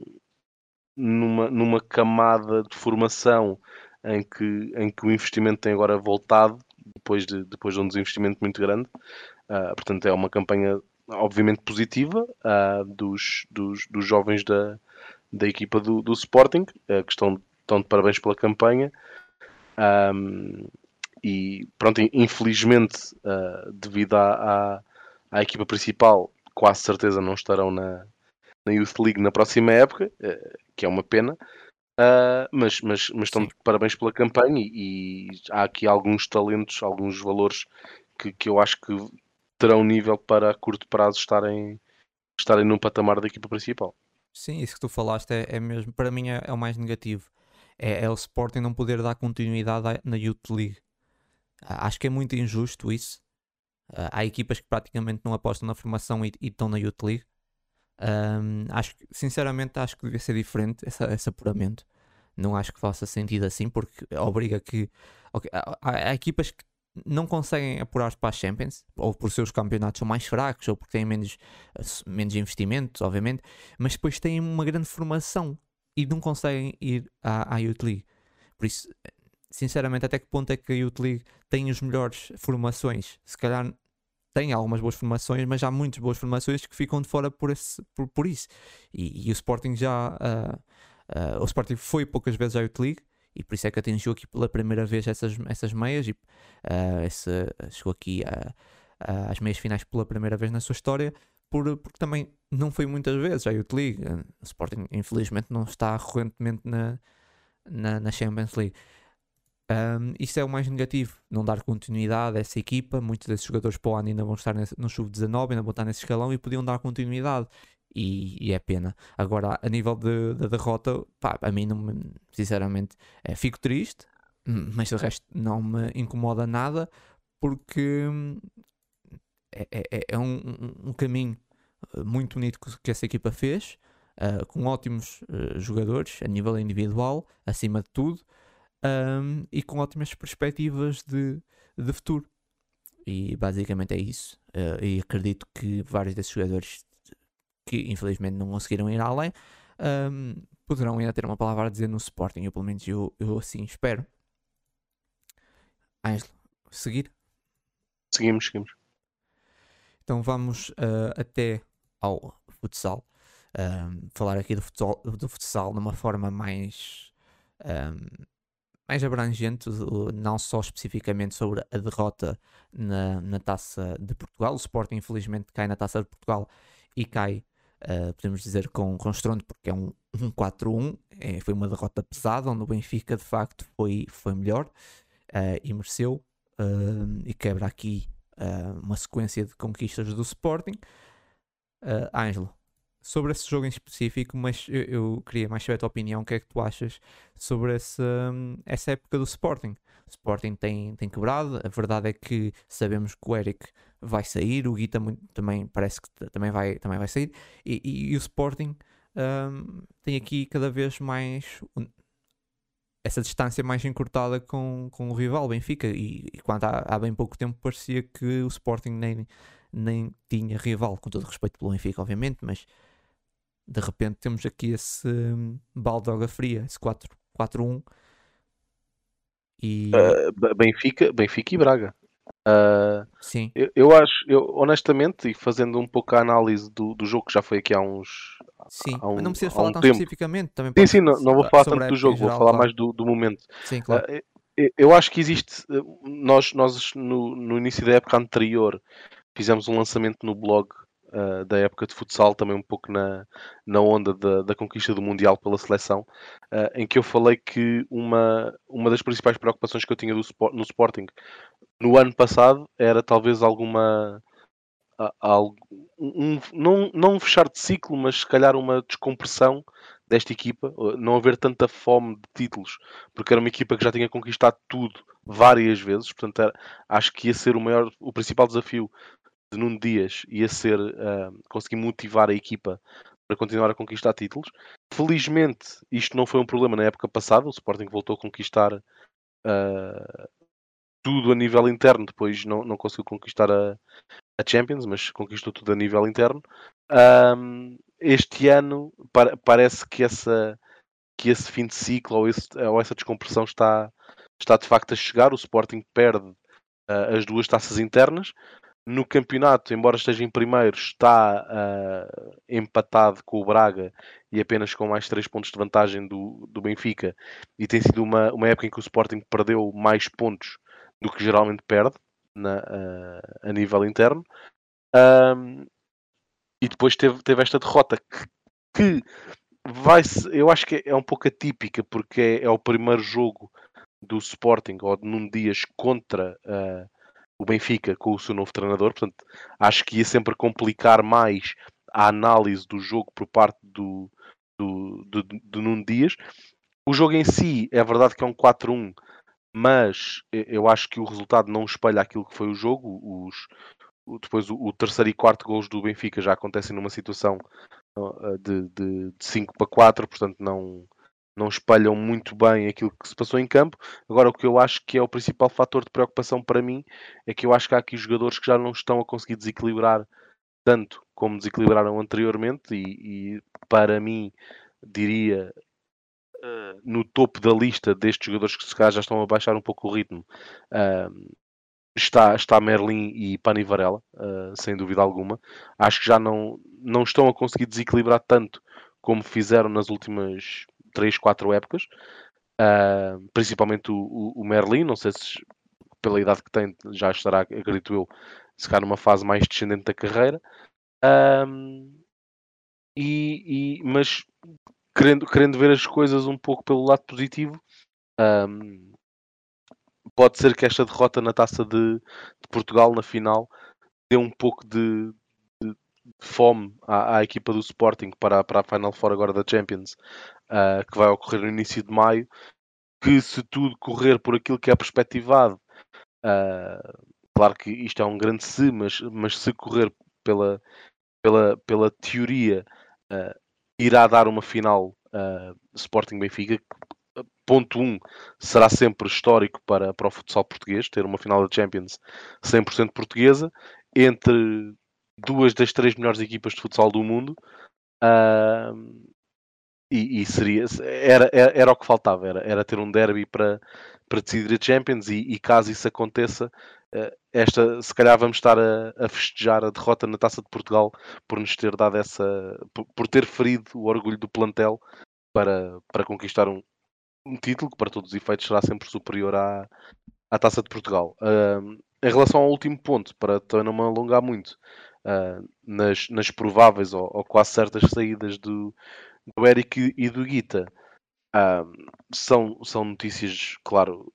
S2: numa, numa camada de formação em que, em que o investimento tem agora voltado depois de, depois de um desinvestimento muito grande. Uh, portanto, é uma campanha obviamente positiva uh, dos, dos, dos, jovens da, da equipa do, do Sporting, uh, que estão, estão de parabéns pela campanha. Um, e pronto, infelizmente, uh, devido à, à, à, equipa principal, quase certeza não estarão na, na Youth League na próxima época, que é uma pena. mas, mas, mas estão de parabéns pela campanha e, e, há aqui alguns talentos, alguns valores que, que eu acho que terão nível para a curto prazo estarem, estarem num patamar da equipa principal.
S1: Sim, isso que tu falaste é, é mesmo, para mim é, é, o mais negativo. É, é, o Sporting não poder dar continuidade na Youth League. Acho que é muito injusto isso. há equipas que praticamente não apostam na formação e, e estão na Youth League. Um, acho que, sinceramente, acho que devia ser diferente esse, esse apuramento. Não acho que faça sentido assim, porque obriga que. Okay, há, há, equipas que não conseguem apurar-se para a Champions, ou por seus campeonatos são mais fracos, ou porque têm menos, menos investimentos, obviamente, mas depois têm uma grande formação e não conseguem ir à, à Youth League. Por isso, sinceramente, até que ponto é que a Youth League tem as melhores formações? Se calhar tem algumas boas formações, mas há muitas boas formações que ficam de fora por, esse, por, por isso. E, e, o Sporting já. Uh, uh, o Sporting foi poucas vezes à Youth League e por isso é que atingiu aqui pela primeira vez essas, essas meias e uh, esse, chegou aqui às meias finais pela primeira vez na sua história. Por, porque também não foi muitas vezes à Youth League. O Sporting, infelizmente, não está recorrentemente na, na, na Champions League. Um, isso é o mais negativo, não dar continuidade a essa equipa. Muitos desses jogadores para o ano ainda vão estar nesse, no sub-19, ainda vão estar nesse escalão e podiam dar continuidade. E, e é pena. Agora, a nível da de, de derrota, pá, a mim, não me, sinceramente, é, fico triste, mas o resto não me incomoda nada porque hum, é, é, é um, um, caminho eh, muito bonito que essa equipa fez, uh, com ótimos uh, jogadores a nível individual, acima de tudo um, e com ótimas perspectivas de, de futuro. E basicamente é isso. Uh, e acredito que vários desses jogadores que infelizmente não conseguiram ir além um, poderão ainda ter uma palavra a dizer no Sporting. Eu pelo menos eu, eu assim espero. Ângelo, seguir?
S2: Seguimos, seguimos.
S1: Então vamos uh, até ao futsal. Um, falar aqui do futsal, do futsal de uma forma mais um, mais abrangente, não só especificamente sobre a derrota na, na Taça de Portugal. O Sporting, infelizmente, cai na Taça de Portugal e cai, uh, podemos dizer, com, com estrondo, porque é um, um 4-1. É, foi uma derrota pesada, onde o Benfica, de facto, foi, foi melhor uh, e mereceu. Uh, e quebra aqui uma sequência de conquistas do Sporting. Ângelo, sobre esse jogo em específico, mas eu, eu, queria mais saber a tua opinião. O que é que tu achas sobre essa, essa época do Sporting? O Sporting tem, tem quebrado. A verdade é que sabemos que o Eric vai sair, o Gui também, parece que também vai, também vai sair, e, e, e o Sporting um, tem aqui cada vez mais essa distância mais encurtada com, com o rival Benfica. E, e quando há, há bem pouco tempo parecia que o Sporting nem, nem tinha rival, com todo respeito pelo Benfica, obviamente, mas de repente temos aqui esse um, balde de água fria, esse 4-1.
S2: E... Uh, Benfica, Benfica e Braga. Uh,
S1: Sim.
S2: Eu, eu, acho, eu, honestamente, e fazendo um pouco a análise do, do jogo que já foi aqui há uns.
S1: Sim,
S2: há um,
S1: mas não precisa falar
S2: um
S1: tão
S2: tempo.
S1: especificamente. Também
S2: sim, sim, não, não vou falar tanto do jogo, geral, vou falar claro. mais do, do momento.
S1: Sim, claro. Uh,
S2: eu acho que existe. Nós, nós no, no início da época anterior, fizemos um lançamento no blog uh, da época de futsal, também um pouco na, na onda da, da conquista do Mundial pela seleção, uh, em que eu falei que uma, uma das principais preocupações que eu tinha do, no Sporting no ano passado era talvez alguma. Algo, um, não, não um fechar de ciclo, mas se calhar uma descompressão desta equipa, não haver tanta fome de títulos, porque era uma equipa que já tinha conquistado tudo várias vezes, portanto era, acho que ia ser o maior, o principal desafio de Nuno Dias ia ser uh, conseguir motivar a equipa para continuar a conquistar títulos. Felizmente, isto não foi um problema na época passada. O Sporting voltou a conquistar uh, tudo a nível interno. Depois não, não conseguiu conquistar a, a Champions, mas conquistou tudo a nível interno. Um, este ano par parece que, essa, que esse fim de ciclo ou, esse, ou essa descompressão está, está de facto a chegar. O Sporting perde uh, as duas taças internas no campeonato, embora esteja em primeiro, está uh, empatado com o Braga e apenas com mais 3 pontos de vantagem do, do Benfica. E tem sido uma, uma época em que o Sporting perdeu mais pontos do que geralmente perde na, uh, a nível interno. Um, e depois teve, teve esta derrota que, que vai eu acho que é um pouco atípica porque é, é o primeiro jogo do Sporting ou de Num Dias contra uh, o Benfica com o seu novo treinador, portanto, acho que ia sempre complicar mais a análise do jogo por parte do, do, do, do Nuno Dias. O jogo em si, é verdade que é um 4-1, mas eu acho que o resultado não espelha aquilo que foi o jogo. Os, depois o, o terceiro e quarto gols do Benfica já acontecem numa situação de, de, de 5 para 4, portanto não, não espalham muito bem aquilo que se passou em campo. Agora, o que eu acho que é o principal fator de preocupação para mim é que eu acho que há aqui jogadores que já não estão a conseguir desequilibrar tanto como desequilibraram anteriormente, e, e para mim, diria uh, no topo da lista destes jogadores que se calhar já estão a baixar um pouco o ritmo. Uh, está, está Merlin e Pani Varela, uh, sem dúvida alguma. Acho que já não, não estão a conseguir desequilibrar tanto como fizeram nas últimas 3, 4 épocas. Uh, principalmente o, o, Merlin, não sei se pela idade que tem já estará, acredito eu, se calhar numa fase mais descendente da carreira. Um, e, e, mas querendo, querendo ver as coisas um pouco pelo lado positivo, um, pode ser que esta derrota na taça de, de Portugal na final dê um pouco de, de, de fome à, à, equipa do Sporting para, para a Final Four agora da Champions, uh, que vai ocorrer no início de maio. Que se tudo correr por aquilo que é perspectivado, uh, claro que isto é um grande se, mas, mas se correr pela, pela, pela teoria, uh, irá dar uma final Sporting Benfica, ponto 1 um, será sempre histórico para, para o futsal português, ter uma final da Champions 100% portuguesa, entre duas das três melhores equipas de futsal do mundo. Uh, e, e, seria era, era, era, o que faltava, era, era ter um derby para, para decidir a Champions e, e caso isso aconteça, uh, esta se calhar vamos estar a, a, festejar a derrota na Taça de Portugal por nos ter dado essa por, por ter ferido o orgulho do plantel para, para conquistar um, um título que para todos os efeitos será sempre superior à, à Taça de Portugal. Uh, em relação ao último ponto, para também não me alongar muito, uh, nas, nas prováveis ou, ou, quase certas saídas do, do Eric e do Guita, são, são notícias, claro,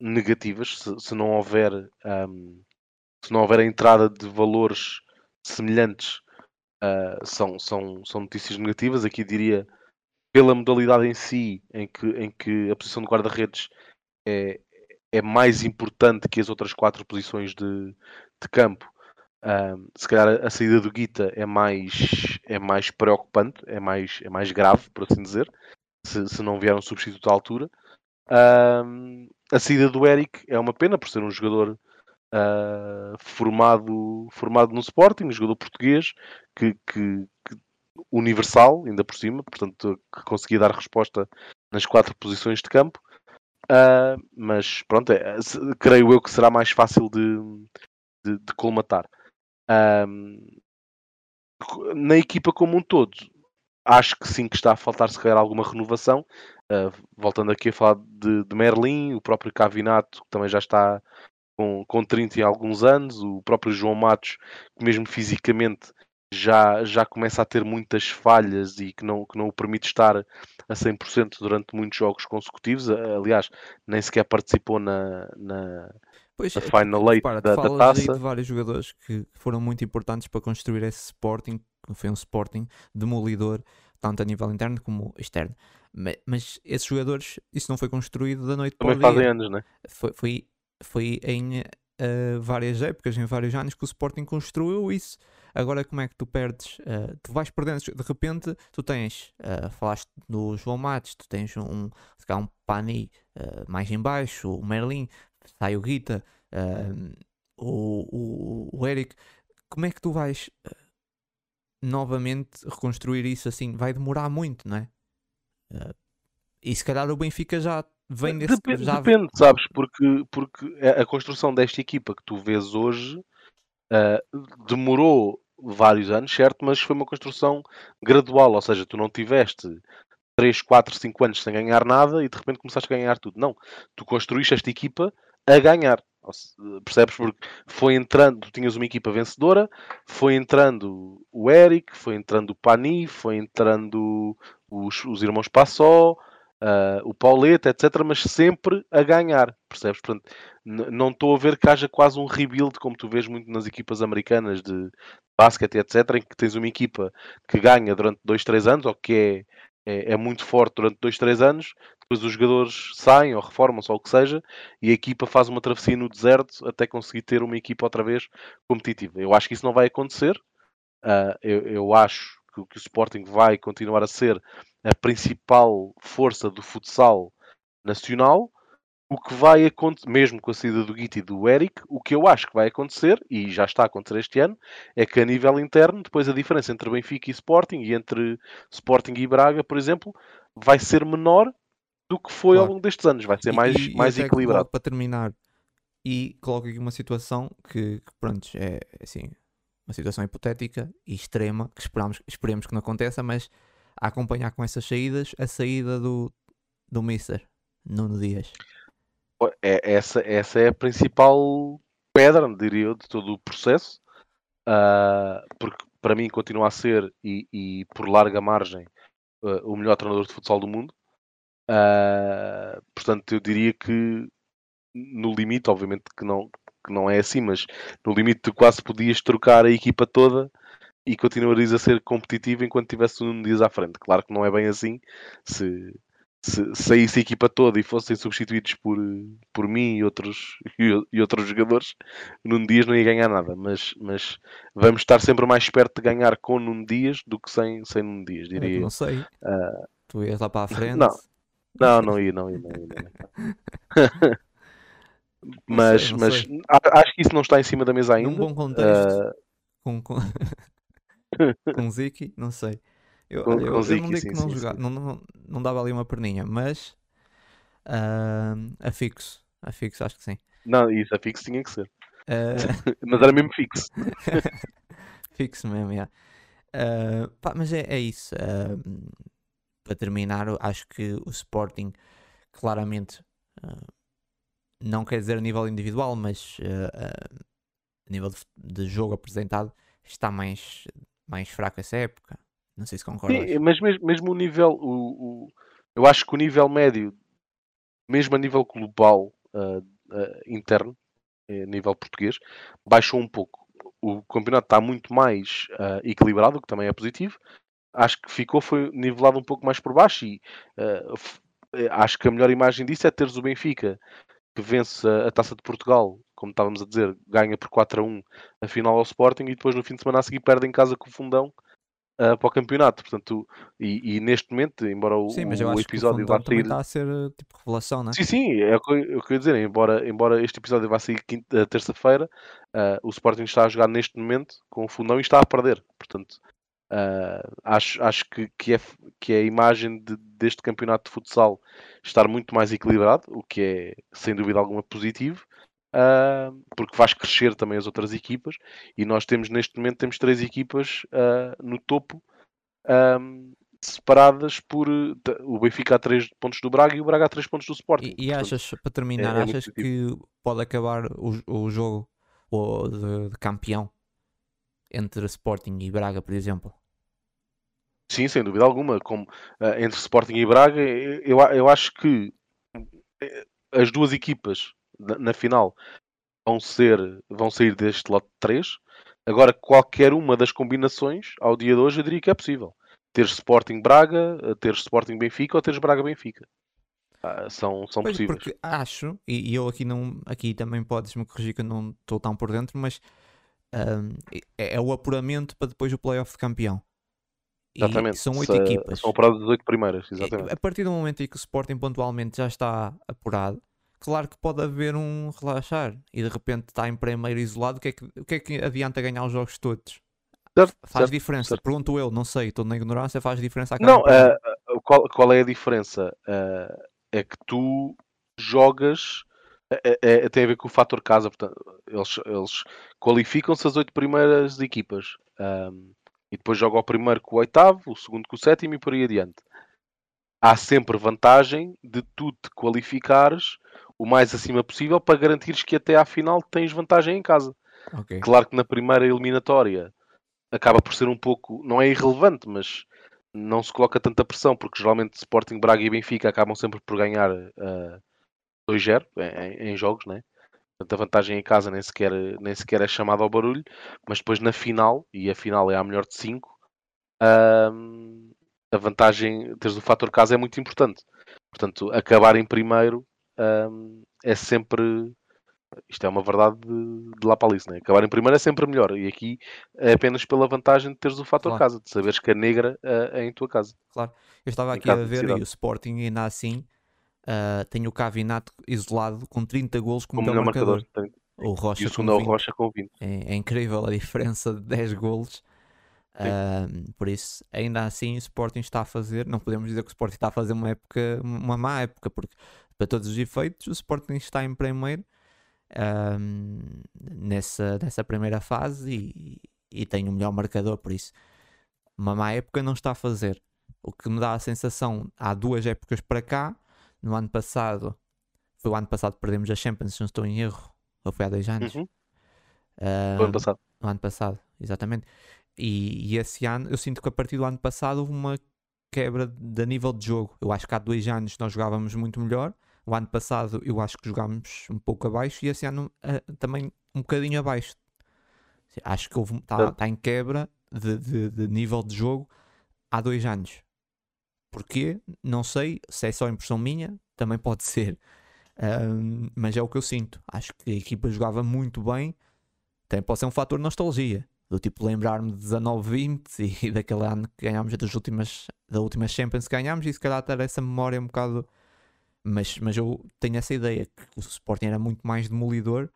S2: negativas. Se, se não houver um, se não houver a entrada de valores semelhantes, uh, são, são, são notícias negativas. Aqui diria pela modalidade em si, em que, em que a posição de guarda-redes é, é mais importante que as outras quatro posições de, de campo, um, se calhar a saída do Guita é mais, é mais preocupante, é mais, é mais grave, por assim dizer, se, se não vier um substituto à altura. Um, a saída do Eric é uma pena por ser um jogador uh, formado, formado no Sporting, um jogador português que, que, que universal, ainda por cima, portanto, que conseguia dar resposta nas quatro posições de campo. Uh, mas pronto, é, creio eu que será mais fácil de, de, de colmatar. Uh, na equipa como um todo, acho que sim que está a faltar se calhar alguma renovação. Uh, voltando aqui a falar de, de, Merlin, o próprio Cavinato, que também já está com, com 30 e alguns anos, o próprio João Matos, que mesmo fisicamente já, já começa a ter muitas falhas e que não, que não o permite estar a 100% durante muitos jogos consecutivos. Aliás, nem sequer participou na, na,
S1: pois,
S2: na Final Eight da, da taça.
S1: de vários jogadores que foram muito importantes para construir esse Sporting, que foi um Sporting demolidor, tanto a nível interno como externo. Mas, mas esses jogadores, isso não foi construído da noite
S2: Também
S1: para o
S2: dia. fazem anos, né?
S1: Foi, foi, foi em uh, várias épocas, em vários anos, que o Sporting construiu isso. Agora, como é que tu perdes? Uh, tu vais perdendo, de repente, tu tens, uh, falaste do João Matos, tu tens um, um Pani uh, mais em baixo, o Merlin, sai o Guita, o, o, o Eric. Como é que tu vais novamente reconstruir isso assim? Vai demorar muito, não é? e se calhar o Benfica já vem desse...
S2: Depende,
S1: já...
S2: depende sabes? Porque, porque a construção desta equipa que tu vês hoje Uh, demorou vários anos, certo, mas foi uma construção gradual, ou seja, tu não tiveste 3, 4, 5 anos sem ganhar nada e de repente começaste a ganhar tudo. Não, tu construíste esta equipa a ganhar. Percebes? Porque foi entrando, tu tinhas uma equipa vencedora, foi entrando o Eric, foi entrando o Pani, foi entrando os, os irmãos Passó, uh, o Pauleta, etc., mas sempre a ganhar, percebes? Portanto, não estou a ver que haja quase um rebuild, como tu vês muito nas equipas americanas de basquete, etc., em que tens uma equipa que ganha durante 2, 3 anos, ou que é, é, é muito forte durante 2, 3 anos, depois os jogadores saem ou reformam-se ou o que seja, e a equipa faz uma travessia no deserto até conseguir ter uma equipa outra vez competitiva. Eu acho que isso não vai acontecer. Uh, eu, eu acho que, que o Sporting vai continuar a ser a principal força do futsal nacional. O que vai acontecer, mesmo com a saída do Guiti e do Eric, o que eu acho que vai acontecer, e já está a acontecer este ano, é que a nível interno, depois a diferença entre Benfica e Sporting, e entre Sporting e Braga, por exemplo, vai ser menor do que foi
S1: Claro.
S2: ao longo destes anos. Vai ser
S1: E-
S2: mais,
S1: e- e
S2: mais
S1: até
S2: equilibrado.
S1: Para terminar, e coloco aqui uma situação que, que pronto, é assim, uma situação hipotética e extrema, que esperamos, esperemos que não aconteça, mas a acompanhar com essas saídas, a saída do, do Mister, Nuno Dias.
S2: É, essa, essa é a principal pedra, diria eu, de todo o processo. Ah, porque para mim continua a ser, e, e por larga margem, ah, o melhor treinador de futsal do mundo. Ah, portanto, eu diria que no limite, obviamente que não, que não é assim, mas no limite tu quase podias trocar a equipa toda e continuarias a ser competitivo enquanto tivesse o Nuno Dias à frente. Claro que não é bem assim. Se, se saísse a equipa toda e fossem substituídos por, por mim e outros, e, e outros jogadores, Nuno Dias não ia ganhar nada. Mas, mas vamos estar sempre mais perto de ganhar com Nuno Dias do que sem, sem Nuno Dias, diria. eu.
S1: não sei. tu ias lá para a frente.
S2: não. Não, não ia, não ia, não ia. Não ia. (laughs) mas
S1: sei,
S2: mas
S1: sei.
S2: acho que isso não está em cima da mesa ainda.
S1: Num bom contexto,
S2: Ah,
S1: com, com, (laughs) com Ziki, não sei. Eu,
S2: Com-
S1: eu,
S2: com
S1: eu
S2: Ziki,
S1: não digo
S2: sim,
S1: que não,
S2: sim,
S1: jogar,
S2: sim.
S1: Não, não, não dava ali uma perninha, mas ah, a fixo. A fixo, acho que sim.
S2: não, isso, a fixo tinha que ser.
S1: Ah, (laughs)
S2: Mas era mesmo fixo. (laughs)
S1: fixo mesmo, yeah. Ah, pá, mas é, é isso. ah, para terminar, eu acho que o Sporting, claramente, ah, não quer dizer a nível individual, mas ah, a nível de, de jogo apresentado, está mais, mais fraco essa época. Não sei se concordas.
S2: Sim, mas mesmo, mesmo o nível, o, o- eu acho que o nível médio, mesmo a nível global, ah, ah, interno, a nível português, baixou um pouco. O campeonato está muito mais equilibrado, o que também é positivo. Acho que ficou, foi nivelado um pouco mais por baixo e acho que a melhor imagem disso é teres o Benfica que vence a, Taça de Portugal, como estávamos a dizer, ganha por 4 a 1 a final ao Sporting e depois no fim de semana a seguir perde em casa com o Fundão ah, para o campeonato. Portanto, e, e neste momento, embora o,
S1: Sim, mas eu
S2: o
S1: acho que o
S2: episódio vá sair.
S1: está a ser eh, tipo revelação, né?
S2: Sim, sim, é o que eu, é o que eu ia dizer. Embora, embora este episódio vá sair quinta- terça-feira, ah, o Sporting está a jogar neste momento com o Fundão e está a perder. Portanto, ah, acho, acho que, que, é, que é a imagem de- deste campeonato de futsal estar muito mais equilibrado, o que é sem dúvida alguma positivo. ah, porque faz crescer também as outras equipas e nós temos neste momento temos três equipas ah, no topo separadas por o Benfica a 3 pontos do Braga e o Braga a 3 pontos do Sporting.
S1: E, e
S2: Portanto,
S1: achas, para terminar,
S2: é muito
S1: achas que pode acabar o, o jogo o, de, de campeão entre Sporting e Braga, por exemplo?
S2: Sim, sem dúvida alguma. Como, eh, entre Sporting e Braga, eu, eu acho que eh, as duas equipas na, na final vão, ser, vão sair deste lote de 3. Agora, qualquer uma das combinações, ao dia de hoje, eu diria que é possível. Ter Sporting Braga, eh, ter Sporting Benfica ou teres Braga Benfica. Ah, são são
S1: Pois,
S2: possíveis.
S1: porque acho, e, e eu aqui não aqui também podes-me corrigir que eu não estou tão por dentro, mas ahm, é, é o apuramento para depois o playoff de campeão. E
S2: Exatamente.
S1: são oito equipas.
S2: São apuradas as oito primeiras,
S1: E,
S2: exatamente.
S1: A partir do momento em que o Sporting pontualmente já está apurado, claro que pode haver um relaxar e de repente está em primeiro isolado. O que é que, o que, é que adianta ganhar os jogos todos?
S2: Certo,
S1: Faz
S2: certo,
S1: diferença.
S2: certo.
S1: Pergunto eu, não sei, estou na ignorância. Faz diferença
S2: Não, eh, qual, qual é a diferença? Eh, é que tu jogas. é- é- é- tem a ver com o fator casa. Portanto, eles, eles qualificam-se as oito primeiras equipas. ahm, e depois joga o primeiro com o oitavo, o segundo com o sétimo e por aí adiante. Há sempre vantagem de tu te qualificares o mais acima possível para garantires que até à final tens vantagem em casa.
S1: Ok.
S2: Claro que na primeira eliminatória acaba por ser um pouco, não é irrelevante, mas não se coloca tanta pressão, porque geralmente Sporting, Braga e Benfica acabam sempre por ganhar uh, 2-0 em, em jogos, né? Portanto, a vantagem em casa nem sequer, nem sequer é chamada ao barulho, mas depois na final, e a final é a melhor de 5, a vantagem, teres o fator casa é muito importante. Portanto, acabar em primeiro é sempre. Isto é uma verdade de, de lá para né? Acabar em primeiro é sempre melhor. E aqui é apenas pela vantagem de teres o fator
S1: Claro.
S2: casa, de saberes que a negra ah, é em tua casa.
S1: Claro. Eu estava aqui a ver e o Sporting ainda assim ah, tem o Cavinato isolado com 30 golos como,
S2: Como
S1: melhor
S2: marcador.
S1: marcador. O Rocha
S2: E o segundo é o
S1: 20.
S2: Rocha com 20.
S1: É, é incrível a diferença de 10 golos. Um, por isso, ainda assim, o Sporting está a fazer. Não podemos dizer que o Sporting está a fazer uma época, uma má época, porque para todos os efeitos, o Sporting está em primeiro um, nessa, nessa primeira fase e, e tem o melhor marcador. Por isso, uma má época não está a fazer. O que me dá a sensação, há duas épocas para cá, no ano passado, foi o ano passado que perdemos a Champions, se não estou em erro, ou foi há dois anos.
S2: Uhum. Uh, foi ano passado.
S1: No ano passado, exatamente. E, e, esse ano, eu sinto que a partir do ano passado houve uma quebra de nível de jogo. Eu acho que há dois anos nós jogávamos muito melhor. O ano passado eu acho que jogámos um pouco abaixo e esse ano uh, também um bocadinho abaixo. Acho que está tá em quebra de, de, de nível de jogo há dois anos. Porquê? Não sei. Se é só impressão minha, também pode ser. Um, mas é o que eu sinto. Acho que a equipa jogava muito bem. Também pode ser um fator de nostalgia. Do tipo lembrar-me de 19-20 e (laughs) daquele ano que ganhámos das últimas, da última Champions que ganhámos e se calhar ter essa memória um bocado. Mas, mas eu tenho essa ideia que o Sporting era muito mais demolidor,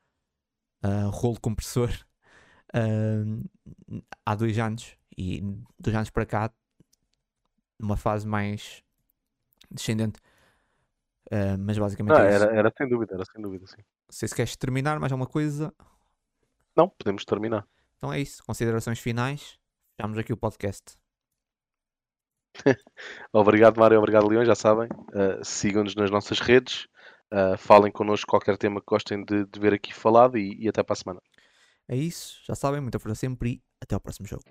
S1: uh, rolo compressor, (laughs) uh, há dois anos. E dois anos para cá numa fase mais descendente. Uh, mas basicamente.
S2: Ah, é era, era sem dúvida, era sem dúvida, sim.
S1: Se se queres terminar mais alguma coisa.
S2: Não, podemos terminar.
S1: Então é isso. Considerações finais. Fechamos aqui o podcast. (laughs)
S2: obrigado, Mário. Obrigado, Leão. Já sabem. Uh, Sigam-nos nas nossas redes. Uh, falem connosco qualquer tema que gostem de, de ver aqui falado e, e até para a semana.
S1: É isso. Já sabem. Muita força sempre e até ao próximo jogo.